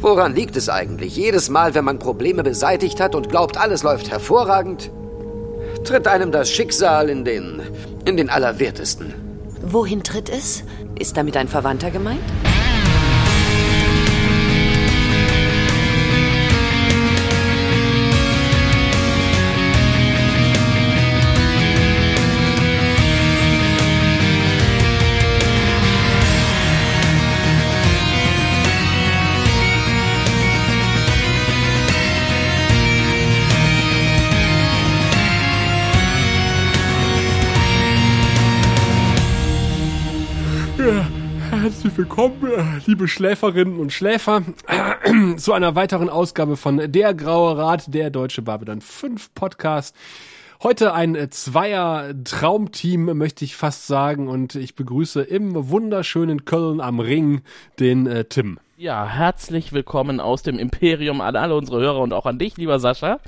Woran liegt es eigentlich? Jedes Mal, wenn man Probleme beseitigt hat und glaubt, alles läuft hervorragend, tritt einem das Schicksal in den, in den Allerwertesten. Wohin tritt es? Ist damit ein Verwandter gemeint? Willkommen, äh, liebe Schläferinnen und Schläfer, zu einer weiteren Ausgabe von Der Graue Rat, der Deutsche Babylon 5 Podcast. Heute ein äh, Zweier-Traumteam, möchte ich fast sagen, und ich begrüße im wunderschönen Köln am Ring den äh, Tim. Ja, herzlich willkommen aus dem Imperium an alle unsere Hörer und auch an dich, lieber Sascha.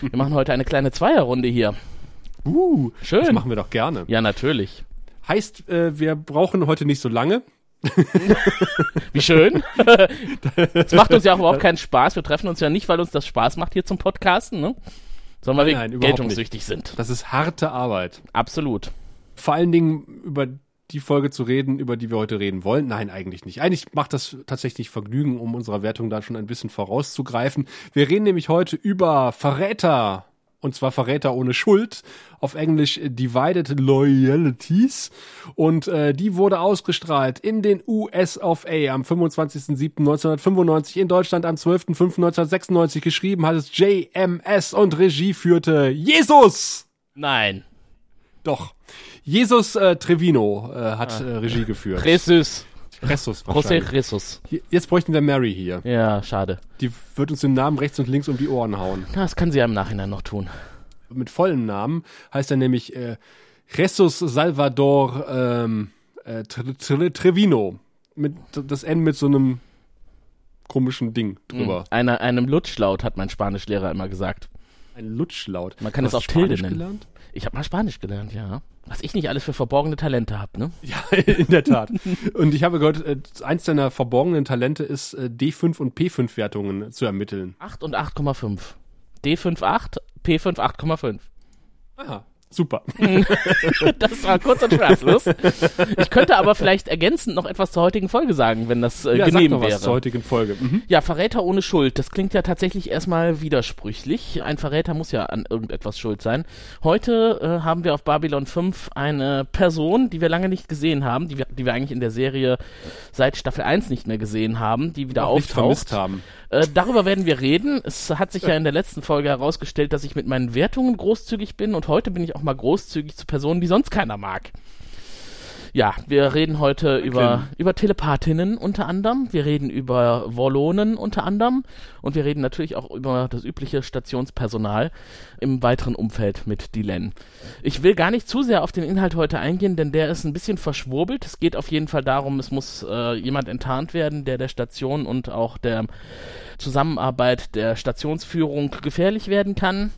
Wir machen heute eine kleine Zweierrunde hier. Uh, Schön. Das machen wir doch gerne. Ja, natürlich. Heißt, äh, wir brauchen heute nicht so lange. Wie schön. Es macht uns ja auch überhaupt keinen Spaß. Wir treffen uns ja nicht, weil uns das Spaß macht hier zum Podcasten, ne? Sondern weil Nein, wir überhaupt geltungssüchtig sind. Das ist harte Arbeit. Absolut. Vor allen Dingen über die Folge zu reden, über die wir heute reden wollen. Nein, eigentlich nicht. Eigentlich macht das tatsächlich Vergnügen, um unserer Wertung da schon ein bisschen vorauszugreifen. Wir reden nämlich heute über Verräter. Und zwar Verräter ohne Schuld. Auf Englisch Divided Loyalties. Und äh, die wurde ausgestrahlt in den US of A am 25.07.1995, in Deutschland am 12.05.1996. Geschrieben hat es JMS und Regie führte Jesus. Nein. Doch. Jesus äh, Trevino äh, hat äh, Regie geführt. Jesus. Jesus José. Jesus. Hier- Jetzt bräuchten wir Mary hier. Ja, schade. Die wird uns den Namen rechts und links um die Ohren hauen. Das kann sie ja im Nachhinein noch tun. Mit vollen Namen heißt er nämlich äh, Jesus Salvador ähm, äh, Tre Tre Trevino. Mit, das N mit so einem komischen Ding drüber. Einer, einem Lutschlaut, hat mein Spanischlehrer immer gesagt. Ein Lutschlaut. Man kann es auch Tilde Spanisch nennen. gelernt? Ich habe mal Spanisch gelernt, ja. Was ich nicht alles für verborgene Talente habe, ne? Ja, in der Tat. Und ich habe gehört, äh, eins deiner verborgenen Talente ist, äh, D5 und P5-Wertungen zu ermitteln. 8 und 8,5. D5 8, P5 8,5. Aha, super. Das war kurz und schmerzlos. Ich könnte aber vielleicht ergänzend noch etwas zur heutigen Folge sagen, wenn das äh, Ja, sag genehm noch was wäre. zur heutigen Folge. Mhm. Ja, Verräter ohne Schuld. Das klingt ja tatsächlich erstmal widersprüchlich. Ein Verräter muss ja an irgendetwas schuld sein. Heute äh, haben wir auf Babylon 5 eine Person, die wir lange nicht gesehen haben, die wir, die wir eigentlich in der Serie seit Staffel 1 nicht mehr gesehen haben, die wieder Auch nicht auftaucht. haben. Äh, darüber werden wir reden. Es hat sich ja in der letzten Folge herausgestellt, dass ich mit meinen Wertungen großzügig bin und heute bin ich auch mal großzügig zu Personen, die sonst keiner mag. Ja, wir reden heute über, über Telepathinnen unter anderem, wir reden über Wollonen unter anderem und wir reden natürlich auch über das übliche Stationspersonal im weiteren Umfeld mit Dylan. Ich will gar nicht zu sehr auf den Inhalt heute eingehen, denn der ist ein bisschen verschwurbelt. Es geht auf jeden Fall darum, es muss äh, jemand enttarnt werden, der der Station und auch der Zusammenarbeit der Stationsführung gefährlich werden kann.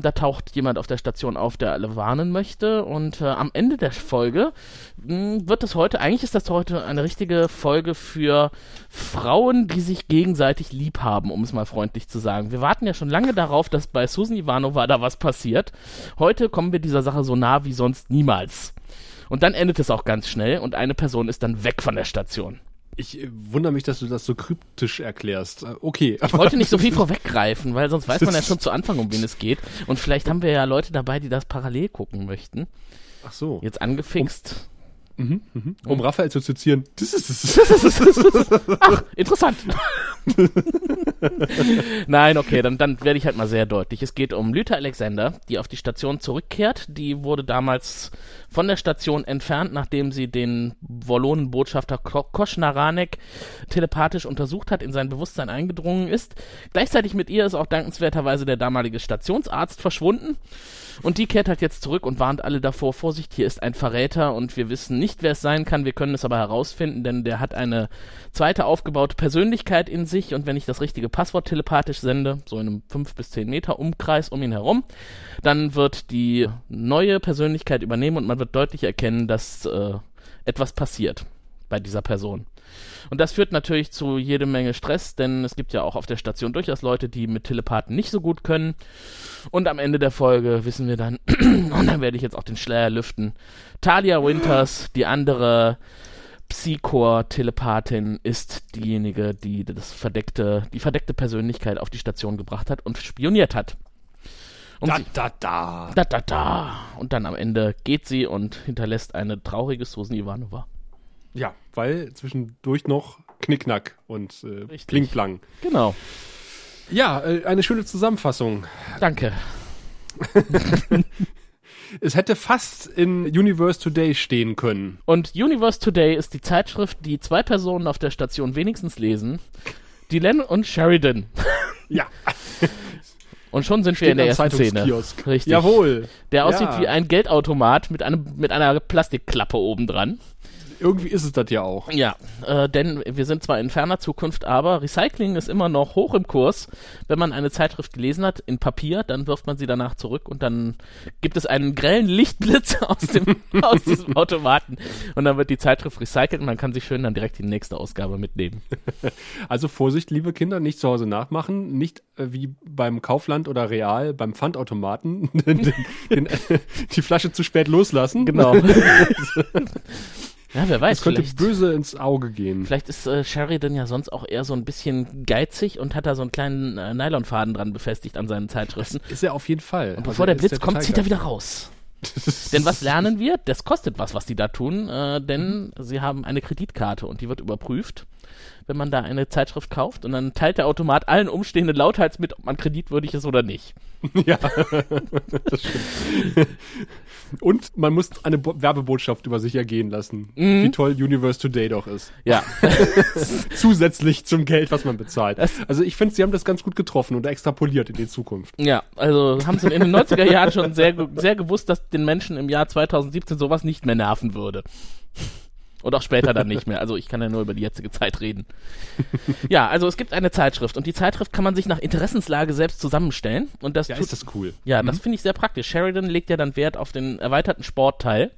Da taucht jemand auf der Station auf, der alle warnen möchte. Und äh, am Ende der Folge mh, wird es heute, eigentlich ist das heute eine richtige Folge für Frauen, die sich gegenseitig lieb haben, um es mal freundlich zu sagen. Wir warten ja schon lange darauf, dass bei Susan Ivanova da was passiert. Heute kommen wir dieser Sache so nah wie sonst niemals. Und dann endet es auch ganz schnell und eine Person ist dann weg von der Station. Ich äh, wundere mich, dass du das so kryptisch erklärst. Äh, Okay. Ich wollte nicht so viel vorweggreifen, weil sonst weiß man ja schon zu Anfang, um wen es geht. Und vielleicht haben wir ja Leute dabei, die das parallel gucken möchten. Ach so. Jetzt angefixt. Um Raphael zu zitieren. Das ist es. Ach, interessant. Nein, okay, dann, dann werde ich halt mal sehr deutlich. Es geht um Lüther Alexander, die auf die Station zurückkehrt. Die wurde damals von der Station entfernt, nachdem sie den Wollonenbotschafter Ko Kosch Naranek telepathisch untersucht hat, in sein Bewusstsein eingedrungen ist. Gleichzeitig mit ihr ist auch dankenswerterweise der damalige Stationsarzt verschwunden. Und die kehrt halt jetzt zurück und warnt alle davor, Vorsicht, hier ist ein Verräter und wir wissen nicht, wer es sein kann, wir können es aber herausfinden, denn der hat eine zweite aufgebaute Persönlichkeit in sich und wenn ich das richtige Passwort telepathisch sende, so in einem 5 bis 10 Meter Umkreis um ihn herum, dann wird die neue Persönlichkeit übernehmen und man wird deutlich erkennen, dass äh, etwas passiert. bei dieser Person. Und das führt natürlich zu jede Menge Stress, denn es gibt ja auch auf der Station durchaus Leute, die mit Telepathen nicht so gut können. Und am Ende der Folge wissen wir dann, und dann werde ich jetzt auch den Schleier lüften, Talia Winters, die andere Psychor-Telepathin, ist diejenige, die das verdeckte, die verdeckte Persönlichkeit auf die Station gebracht hat und spioniert hat. Um Da, sie- da, da. da, da, da. Und dann am Ende geht sie und hinterlässt eine traurige Susan Ivanova. Ja, weil zwischendurch noch Knickknack und äh. Plingplang. Genau. Ja, äh, eine schöne Zusammenfassung. Danke. Es hätte fast in Universe Today stehen können. Und Universe Today ist die Zeitschrift, die zwei Personen auf der Station wenigstens lesen. Dylan und Sheridan. Ja, Und schon sind wir Steht in der ersten Szene. Richtig. jawohl. Der aussieht Ja. wie ein Geldautomat mit, einem, mit einer Plastikklappe oben dran. Irgendwie ist es das ja auch. Ja, äh, denn wir sind zwar in ferner Zukunft, aber Recycling ist immer noch hoch im Kurs. Wenn man eine Zeitschrift gelesen hat in Papier, dann wirft man sie danach zurück und dann gibt es einen grellen Lichtblitz aus, dem, aus diesem Automaten und dann wird die Zeitschrift recycelt und man kann sich schön dann direkt die nächste Ausgabe mitnehmen. Also Vorsicht, liebe Kinder, nicht zu Hause nachmachen. Nicht äh, wie beim Kaufland oder Real, beim Pfandautomaten den, den, äh, die Flasche zu spät loslassen. Genau. Ja, wer weiß, Das könnte böse ins Auge gehen. vielleicht ist äh, Sheridan ja sonst auch eher so ein bisschen geizig und hat da so einen kleinen äh, Nylonfaden dran befestigt an seinen Zeitschriften. Ist er auf jeden Fall. Und bevor der Blitz kommt, zieht er wieder. raus. Denn was lernen wir? Das kostet was, was die da tun, äh, denn sie haben eine Kreditkarte und die wird überprüft, wenn man da eine Zeitschrift kauft und dann teilt der Automat allen Umstehenden lauthals mit, ob man kreditwürdig ist oder nicht. Ja, das stimmt. Und man muss eine Bo Werbebotschaft über sich ergehen lassen. Mhm. Wie toll Universe Today doch ist. Ja, Zusätzlich zum Geld, was man bezahlt. Also ich finde, sie haben das ganz gut getroffen und extrapoliert in die Zukunft. ja, also haben sie in den 90er Jahren schon sehr, sehr gewusst, dass den Menschen im Jahr 2017 sowas nicht mehr nerven würde. Und auch später dann nicht mehr. Also ich kann ja nur über die jetzige Zeit reden. Ja, also es gibt eine Zeitschrift und die Zeitschrift kann man sich nach Interessenslage selbst zusammenstellen. Und das Ja, tut, ist das cool. Ja, das finde ich sehr praktisch. Sheridan legt ja dann Wert auf den erweiterten Sportteil,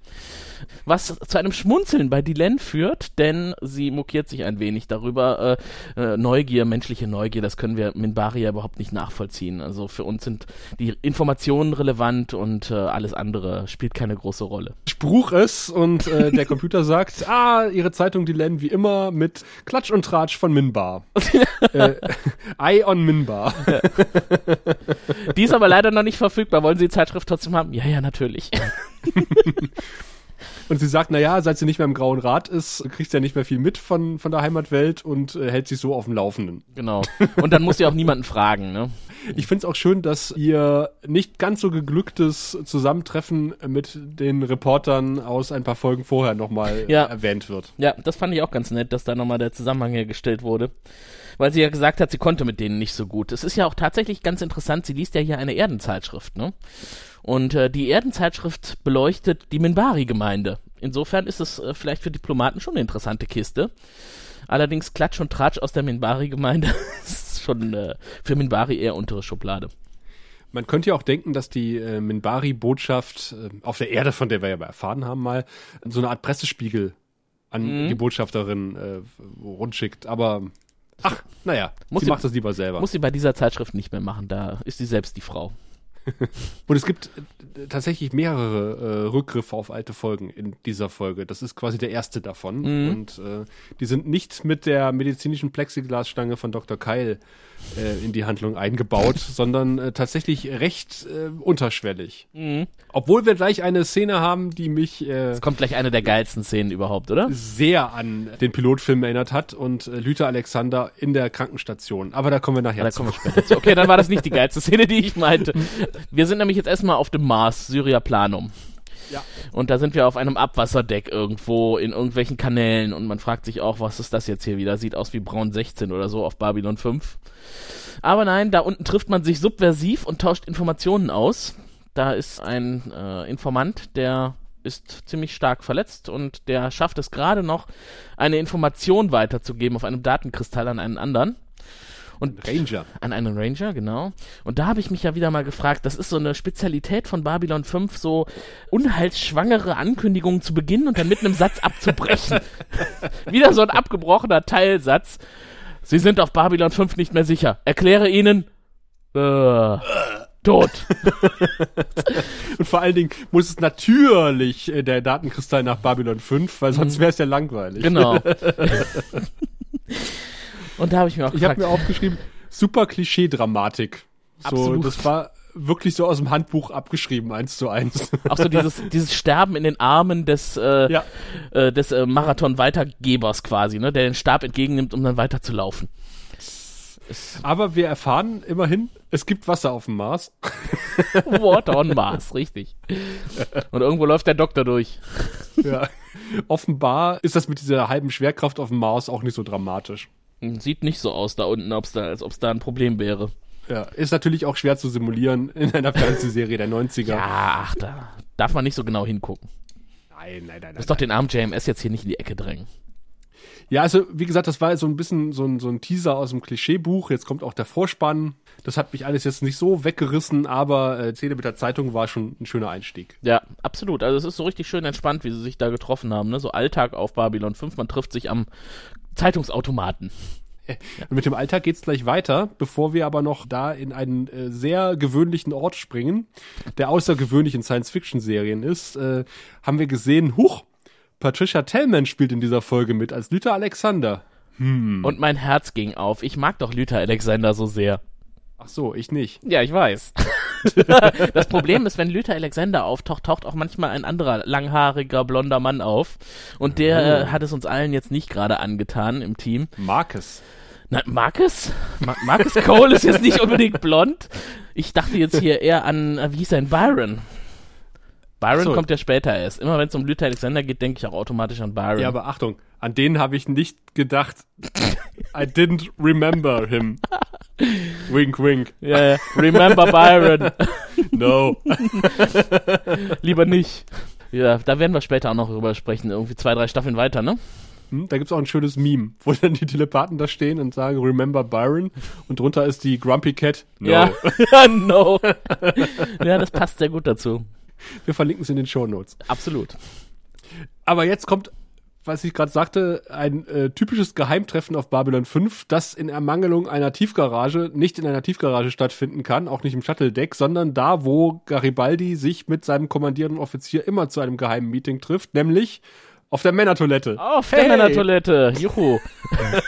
was zu einem Schmunzeln bei Dylan führt, denn sie mokiert sich ein wenig darüber. Äh, äh, Neugier, menschliche Neugier, das können wir Minbari ja überhaupt nicht nachvollziehen. Also für uns sind die Informationen relevant und äh, alles andere spielt keine große Rolle. Spruch ist und äh, der Computer sagt, ah, ihre Zeitung, lernen wie immer mit Klatsch und Tratsch von Minbar. äh, Eye on Minbar. Die ist aber leider noch nicht verfügbar. Wollen Sie die Zeitschrift trotzdem haben? Ja, ja, natürlich. Und sie sagt, naja, seit sie nicht mehr im Grauen Rad ist, kriegt sie ja nicht mehr viel mit von, von der Heimatwelt und äh, hält sich so auf dem Laufenden. genau. Und dann muss sie auch niemanden fragen, ne? Ich finde es auch schön, dass ihr nicht ganz so geglücktes Zusammentreffen mit den Reportern aus ein paar Folgen vorher nochmal Ja. erwähnt wird. Ja, das fand ich auch ganz nett, dass da nochmal der Zusammenhang hergestellt wurde. Weil sie ja gesagt hat, sie konnte mit denen nicht so gut. Es ist ja auch tatsächlich ganz interessant, sie liest ja hier eine Erdenzeitschrift, ne? Und äh, die Erdenzeitschrift beleuchtet die Minbari-Gemeinde. Insofern ist es äh, vielleicht für Diplomaten schon eine interessante Kiste. Allerdings Klatsch und Tratsch aus der Minbari-Gemeinde ist schon äh, für Minbari eher untere Schublade. Man könnte ja auch denken, dass die äh, Minbari-Botschaft äh, auf der Erde, von der wir ja erfahren haben, mal so eine Art Pressespiegel an Mhm. die Botschafterin äh, rundschickt. Aber ach, naja, Muss sie sie- macht das lieber selber. Muss sie bei dieser Zeitschrift nicht mehr machen, da ist sie selbst die Frau. Und es gibt äh, tatsächlich mehrere äh, Rückgriffe auf alte Folgen in dieser Folge. Das ist quasi der erste davon. Mhm. Und äh, die sind nicht mit der medizinischen Plexiglasstange von Dr. Keil äh, in die Handlung eingebaut, sondern äh, tatsächlich recht äh, unterschwellig. Mhm. Obwohl wir gleich eine Szene haben, die mich Es kommt gleich eine der geilsten Szenen überhaupt, oder? sehr an den Pilotfilm erinnert hat und Lüther Alexander in der Krankenstation. Aber da kommen wir nachher da zu. kommen wir später zu. Okay, dann war das nicht die geilste Szene, die ich meinte. Wir sind nämlich jetzt erstmal auf dem Mars, Syria Planum. Ja. Und da sind wir auf einem Abwasserdeck irgendwo in irgendwelchen Kanälen und man fragt sich auch, was ist das jetzt hier wieder? Sieht aus wie Braun 16 oder so auf Babylon 5. Aber nein, da unten trifft man sich subversiv und tauscht Informationen aus. Da ist ein äh, Informant, der ist ziemlich stark verletzt und der schafft es gerade noch, eine Information weiterzugeben auf einem Datenkristall an einen anderen. Und Ranger. An einen Ranger, genau. Und da habe ich mich ja wieder mal gefragt, das ist so eine Spezialität von Babylon 5, so unheilsschwangere Ankündigungen zu beginnen und dann mit einem Satz abzubrechen. wieder so ein abgebrochener Teilsatz. Sie sind auf Babylon 5 nicht mehr sicher. Erkläre ihnen. Äh, tot. Und vor allen Dingen muss es natürlich äh, der Datenkristall nach Babylon 5, weil sonst wäre es ja langweilig. Genau. Und da habe ich mir auch Ich habe gefragt, mir aufgeschrieben, super Klischee-Dramatik. So, Absolut. das war wirklich so aus dem Handbuch abgeschrieben, eins zu eins. auch so dieses, dieses Sterben in den Armen des, äh, Ja. äh, des äh, Marathon-Weitergebers quasi, ne, der den Stab entgegennimmt, um dann weiterzulaufen. Aber wir erfahren immerhin, es gibt Wasser auf dem Mars. Water on Mars, richtig. Und irgendwo läuft der Doktor durch. Ja. Offenbar ist das mit dieser halben Schwerkraft auf dem Mars auch nicht so dramatisch. Sieht nicht so aus da unten, ob's da, als ob es da ein Problem wäre. Ja, ist natürlich auch schwer zu simulieren in einer Fernsehserie der 90er. Ja, ach, da darf man nicht so genau hingucken. Nein, nein, nein, Muss doch den armen JMS jetzt hier nicht in die Ecke drängen. Ja, also wie gesagt, das war so ein bisschen so ein, so ein Teaser aus dem Klischeebuch. Jetzt kommt auch der Vorspann. Das hat mich alles jetzt nicht so weggerissen, aber äh, Szene mit der Zeitung war schon ein schöner Einstieg. Ja, absolut. Also es ist so richtig schön entspannt, wie sie sich da getroffen haben. Ne? So Alltag auf Babylon 5. Man trifft sich am Zeitungsautomaten. Und mit dem Alltag geht's gleich weiter, bevor wir aber noch da in einen äh, sehr gewöhnlichen Ort springen, der außergewöhnlich in Science-Fiction-Serien ist, äh, haben wir gesehen, huch, Patricia Tellman spielt in dieser Folge mit als Lüther Alexander. Und mein Herz ging auf. Ich mag doch Luther Alexander so sehr. Ach so, ich nicht. Ja, ich weiß. das Problem ist, wenn Luther Alexander auftaucht, taucht auch manchmal ein anderer langhaariger blonder Mann auf. Und der äh, hat es uns allen jetzt nicht gerade angetan im Team. Marcus. Na, Marcus? Ma Marcus Cole ist jetzt nicht unbedingt blond. Ich dachte jetzt hier eher an, äh, wie hieß er Byron. Byron so. kommt ja später erst. Immer wenn es um Luther Alexander geht, denke ich auch automatisch an Byron. Ja, aber Achtung, an den habe ich nicht gedacht. I didn't remember him. wink, wink. Ja, ja. Remember Byron. No. Lieber nicht. Ja, da werden wir später auch noch drüber sprechen. Irgendwie zwei, drei Staffeln weiter, ne? Hm, Da gibt's auch ein schönes Meme, wo dann die Telepathen da stehen und sagen, remember Byron. Und drunter ist die Grumpy Cat. No. Ja, no. ja, das passt sehr gut dazu. Wir verlinken es in den Show Notes. Absolut. Aber jetzt kommt, was ich gerade sagte, ein äh, typisches Geheimtreffen auf Babylon 5, das in Ermangelung einer Tiefgarage nicht in einer Tiefgarage stattfinden kann, auch nicht im Shuttle-Deck, sondern da, wo Garibaldi sich mit seinem kommandierenden Offizier immer zu einem geheimen Meeting trifft, nämlich auf der Männertoilette. Auf der Männertoilette. Juhu.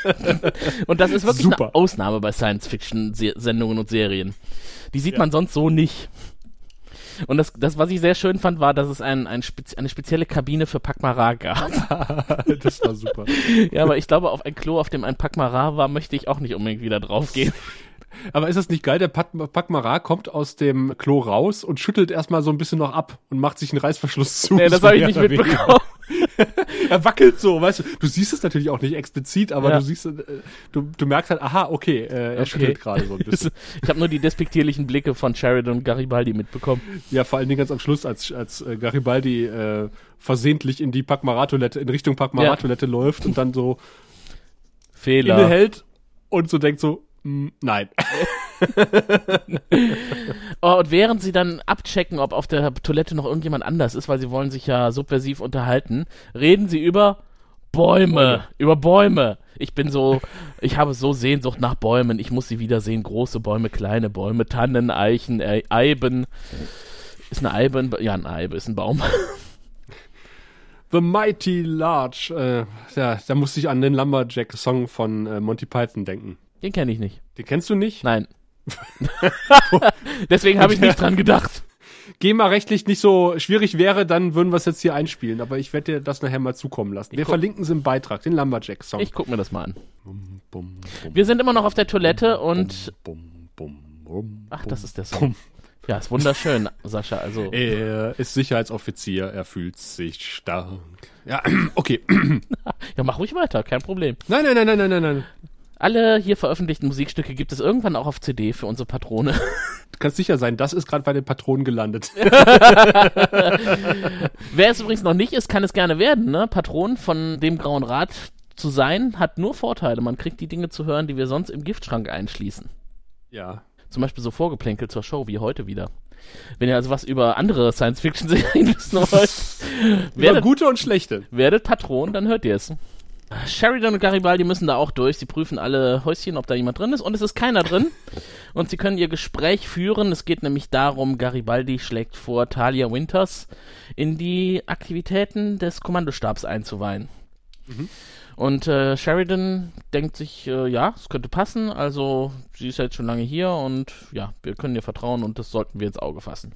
und das ist wirklich Super. eine Ausnahme bei Science-Fiction-Sendungen und Serien. Die sieht man sonst so nicht. Und das, das, was ich sehr schön fand, war, dass es ein, ein spezi eine spezielle Kabine für Pakmara gab. das war super. ja, aber ich glaube, auf ein Klo, auf dem ein Pakmara war, möchte ich auch nicht unbedingt wieder draufgehen. Aber ist das nicht geil? Der Pakmara kommt aus dem Klo raus und schüttelt erstmal so ein bisschen noch ab und macht sich einen Reißverschluss zu. Nee, das habe ich nicht mitbekommen. Er wackelt so, weißt du. Du siehst es natürlich auch nicht explizit, aber Ja. du siehst, äh, du, du merkst halt, aha, okay, äh, er Okay. schüttelt gerade so ein bisschen. Ich habe nur die despektierlichen Blicke von Sheridan und Garibaldi mitbekommen. ja, vor allen Dingen ganz am Schluss, als, als äh, Garibaldi äh, versehentlich in die Pakmara-Toilette, in Richtung Pakmara-Toilette läuft und dann so Fehler. innehält und so denkt so, nein. Oh, und während sie dann abchecken, ob auf der Toilette noch irgendjemand anders ist, weil sie wollen sich ja subversiv unterhalten, reden sie über Bäume, über Bäume. Ich bin so, ich habe so Sehnsucht nach Bäumen. Ich muss sie wiedersehen. Große Bäume, kleine Bäume, Tannen, Eichen, äh, Eiben. Ist eine Eibe, ein, ja, eine Eibe ist ein Baum. The Mighty Large. Äh, ja, da musste ich an den Lumberjack-Song von äh, Monty Python denken. Den kenne ich nicht. Den kennst du nicht? Nein. Deswegen habe ich nicht dran gedacht. GEMA-rechtlich nicht so schwierig wäre, dann würden wir es jetzt hier einspielen. Aber ich werde dir das nachher mal zukommen lassen. Wir guck- verlinken es im Beitrag, den Lumberjack-Song. Ich guck mir das mal an. Bum, bum, Wir sind immer noch auf der Toilette und bum, bum, bum, ach, bum. das ist der Song. Ja, ist wunderschön, Sascha. Also Er ist Sicherheitsoffizier, er fühlt sich stark. Ja, okay. ja, mach ruhig weiter, kein Problem. Nein, nein, nein, nein, nein, nein. Alle hier veröffentlichten Musikstücke gibt es irgendwann auch auf CD für unsere Patrone. Du kannst sicher sein, das ist gerade bei den Patronen gelandet. Wer es übrigens noch nicht ist, kann es gerne werden, ne? Patron von dem Grauen Rat zu sein hat nur Vorteile. Man kriegt die Dinge zu hören, die wir sonst im Giftschrank einschließen. Ja. Zum Beispiel so Vorgeplänkel zur Show, wie heute wieder. Wenn ihr also was über andere Science-Fiction-Serien wissen wollt, Über werdet, gute und schlechte. werdet Patron, dann hört ihr es. Sheridan und Garibaldi müssen da auch durch. Sie prüfen alle Häuschen, ob da jemand drin ist. Und es ist keiner drin. Und sie können ihr Gespräch führen. Es geht nämlich darum, Garibaldi schlägt vor, Talia Winters in die Aktivitäten des Kommandostabs einzuweihen. Und äh, Sheridan denkt sich, äh, ja, es könnte passen. Also sie ist jetzt schon lange hier und ja, wir können ihr vertrauen und das sollten wir ins Auge fassen.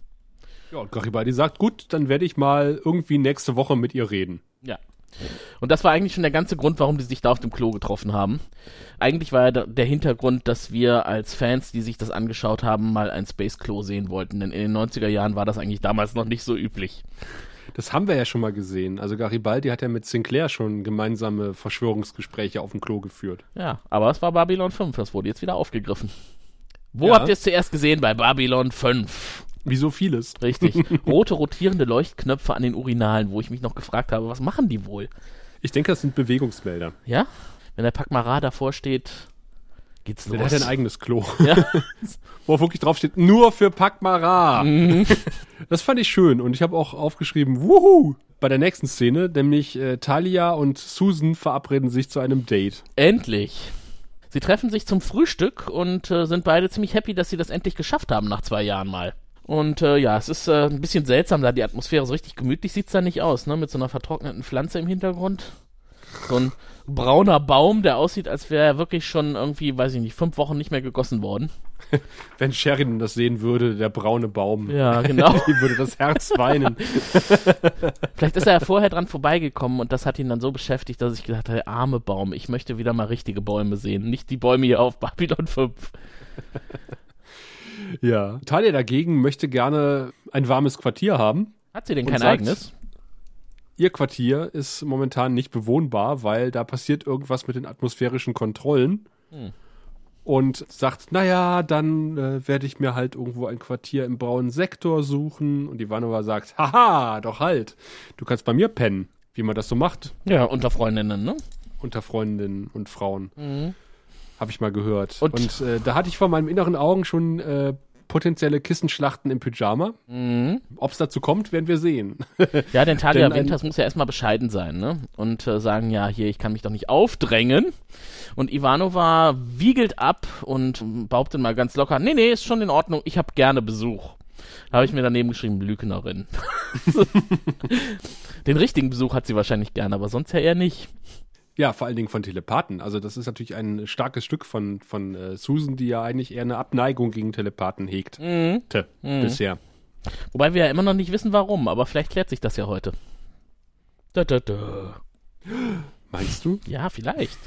Ja, und Garibaldi sagt, gut, dann werde ich mal irgendwie nächste Woche mit ihr reden. Ja. Und das war eigentlich schon der ganze Grund, warum die sich da auf dem Klo getroffen haben. Eigentlich war ja der- Hintergrund, dass wir als Fans, die sich das angeschaut haben, mal ein Space-Klo sehen wollten. Denn in den 90er Jahren war das eigentlich damals noch nicht so üblich. Das haben wir ja schon mal gesehen. Also Garibaldi hat ja mit Sinclair schon gemeinsame Verschwörungsgespräche auf dem Klo geführt. Ja, aber es war Babylon 5, das wurde jetzt wieder aufgegriffen. Wo Ja. habt ihr es zuerst gesehen? Bei Babylon 5. Wie so vieles. Richtig. Rote rotierende Leuchtknöpfe an den Urinalen, wo ich mich noch gefragt habe, was machen die wohl? Ich denke, das sind Bewegungsmelder. Ja? Wenn der Pakmara davor steht, geht's Der los. hat ein eigenes Klo. ja? Wo wirklich drauf steht, nur für Pakmara. Mhm. Das fand ich schön und ich habe auch aufgeschrieben, wuhu! Bei der nächsten Szene, nämlich äh, Talia und Susan verabreden sich zu einem Date. Endlich. Sie treffen sich zum Frühstück und äh, sind beide ziemlich happy, dass sie das endlich geschafft haben nach zwei Jahren mal. Und äh, ja, es ist äh, ein bisschen seltsam, da die Atmosphäre so richtig gemütlich sieht's da nicht aus, ne? Mit so einer vertrockneten Pflanze im Hintergrund. So ein brauner Baum, der aussieht, als wäre er wirklich schon irgendwie, weiß ich nicht, fünf Wochen nicht mehr gegossen worden. Wenn Sheridan das sehen würde, der braune Baum, Ja, genau. ihm würde das Herz weinen. Vielleicht ist er ja vorher dran vorbeigekommen und das hat ihn dann so beschäftigt, dass ich gedacht habe, arme Baum, ich möchte wieder mal richtige Bäume sehen, nicht die Bäume hier auf Babylon 5. Ja. Talia dagegen möchte gerne ein warmes Quartier haben. Hat sie denn kein sagt- eigenes? Ihr Quartier ist momentan nicht bewohnbar, weil da passiert irgendwas mit den atmosphärischen Kontrollen. Hm. Und sagt, naja, dann äh, werde ich mir halt irgendwo ein Quartier im braunen Sektor suchen. Und Ivanova sagt, haha, doch halt, du kannst bei mir pennen, wie man das so macht Ja, unter Freundinnen, ne? unter Freundinnen und Frauen. Mhm. Habe ich mal gehört. Und- Und, äh, da hatte ich vor meinem inneren Augen schon äh, potenzielle Kissenschlachten im Pyjama. Mhm. Ob es dazu kommt, werden wir sehen. Ja, denn Talia Winters muss ja erstmal bescheiden sein, ne? Und äh, sagen, ja, hier, ich kann mich doch nicht aufdrängen. Und Ivanova wiegelt ab und behauptet mal ganz locker, nee, nee, ist schon in Ordnung, ich habe gerne Besuch. Da habe ich mir daneben geschrieben, Lügnerin. Den richtigen Besuch hat sie wahrscheinlich gerne, aber sonst ja eher nicht. Ja, vor allen Dingen von Telepathen. Also das ist natürlich ein starkes Stück von, von äh, Susan, die ja eigentlich eher eine Abneigung gegen Telepathen hegt. Mhm. Te, Bisher. Wobei wir ja immer noch nicht wissen, warum, aber vielleicht klärt sich das ja heute. Da, da, da. Meinst du? Ja, vielleicht.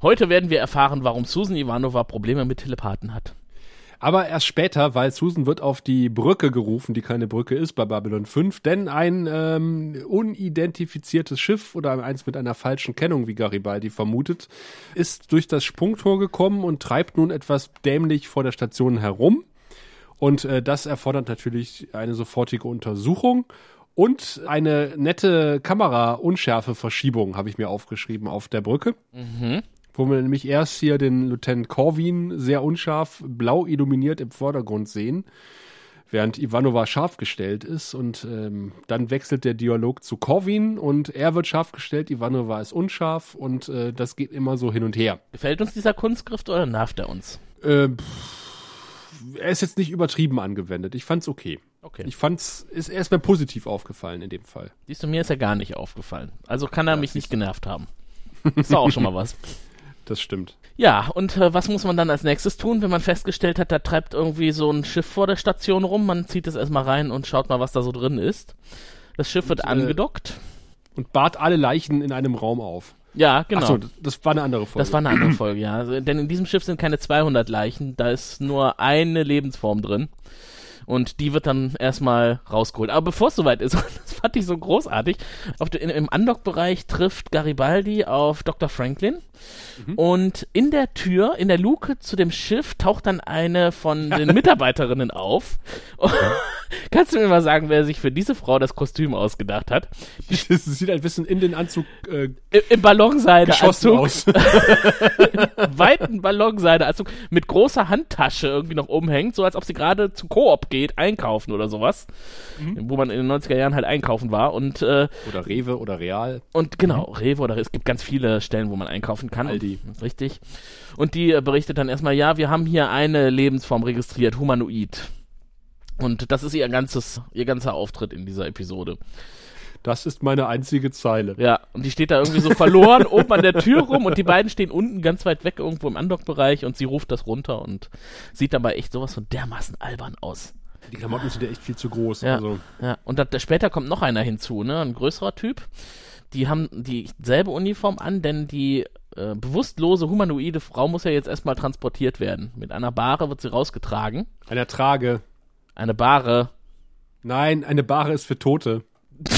Heute werden wir erfahren, warum Susan Ivanova Probleme mit Telepathen hat. Aber erst später, weil Susan wird auf die Brücke gerufen, die keine Brücke ist bei Babylon 5, denn ein ähm, unidentifiziertes Schiff oder eins mit einer falschen Kennung, wie Garibaldi vermutet, ist durch das Sprungtor gekommen und treibt nun etwas dämlich vor der Station herum. Und äh, das erfordert natürlich eine sofortige Untersuchung und eine nette Kamera-Unschärfe-Verschiebung, habe ich mir aufgeschrieben, auf der Brücke. Wo wir nämlich erst hier den Lieutenant Corwin sehr unscharf blau illuminiert im Vordergrund sehen, während Ivanova scharf gestellt ist. Und ähm, dann wechselt der Dialog zu Corwin und er wird scharf gestellt, Ivanova ist unscharf und äh, das geht immer so hin und her. Gefällt uns dieser Kunstgriff oder nervt er uns? Äh, pff, er ist jetzt nicht übertrieben angewendet. Ich fand's okay. Okay. Ich fand's, ist erst mal positiv aufgefallen in dem Fall. Siehst du, mir ist er gar nicht aufgefallen. Also kann er mich nicht genervt haben. Ist doch auch schon mal was. Das stimmt. Ja, und äh, was muss man dann als nächstes tun, wenn man festgestellt hat, da treibt irgendwie so ein Schiff vor der Station rum? Man zieht es erstmal rein und schaut mal, was da so drin ist. Das Schiff wird Und, äh, angedockt. Und bart alle Leichen in einem Raum auf. Ja, genau. Ach so, das, war eine andere Folge. Das war eine andere Folge, ja. Denn in diesem Schiff sind keine 200 Leichen, da ist nur eine Lebensform drin. Und die wird dann erstmal rausgeholt. Aber bevor es soweit ist, das fand ich so großartig, auf in, im Undock-Bereich trifft Garibaldi auf Dr. Franklin. Und in der Tür, in der Luke zu dem Schiff, taucht dann eine von den Mitarbeiterinnen auf Kannst du mir mal sagen, wer sich für diese Frau das Kostüm ausgedacht hat? Das sieht ein bisschen in den Anzug äh, Im, im Ballonseideanzug, aus. weiten Ballonseideanzug mit großer Handtasche irgendwie noch umhängt, so als ob sie gerade zu Coop geht, einkaufen oder sowas. Wo man in den 90er Jahren halt einkaufen war und äh, Oder Rewe oder Real. Und genau, Rewe oder es gibt ganz viele Stellen, wo man einkaufen kann. Aldi. Richtig. Und die äh, berichtet dann erstmal, ja, wir haben hier eine Lebensform registriert, Humanoid. Und das ist ihr ganzes, ihr ganzer Auftritt in dieser Episode. Das ist meine einzige Zeile. Ja, und die steht da irgendwie so verloren oben an der Tür rum und die beiden stehen unten ganz weit weg irgendwo im Andockbereich und sie ruft das runter und sieht dabei echt sowas von dermaßen albern aus. Die Klamotten sind ja echt viel zu groß. Ja, Also. ja. und da, da später kommt noch einer hinzu, ne, ein größerer Typ. Die haben dieselbe Uniform an, denn die äh, bewusstlose humanoide Frau muss ja jetzt erstmal transportiert werden. Mit einer Bahre wird sie rausgetragen. Einer Trage. Eine Bahre. Nein, eine Bahre ist für Tote.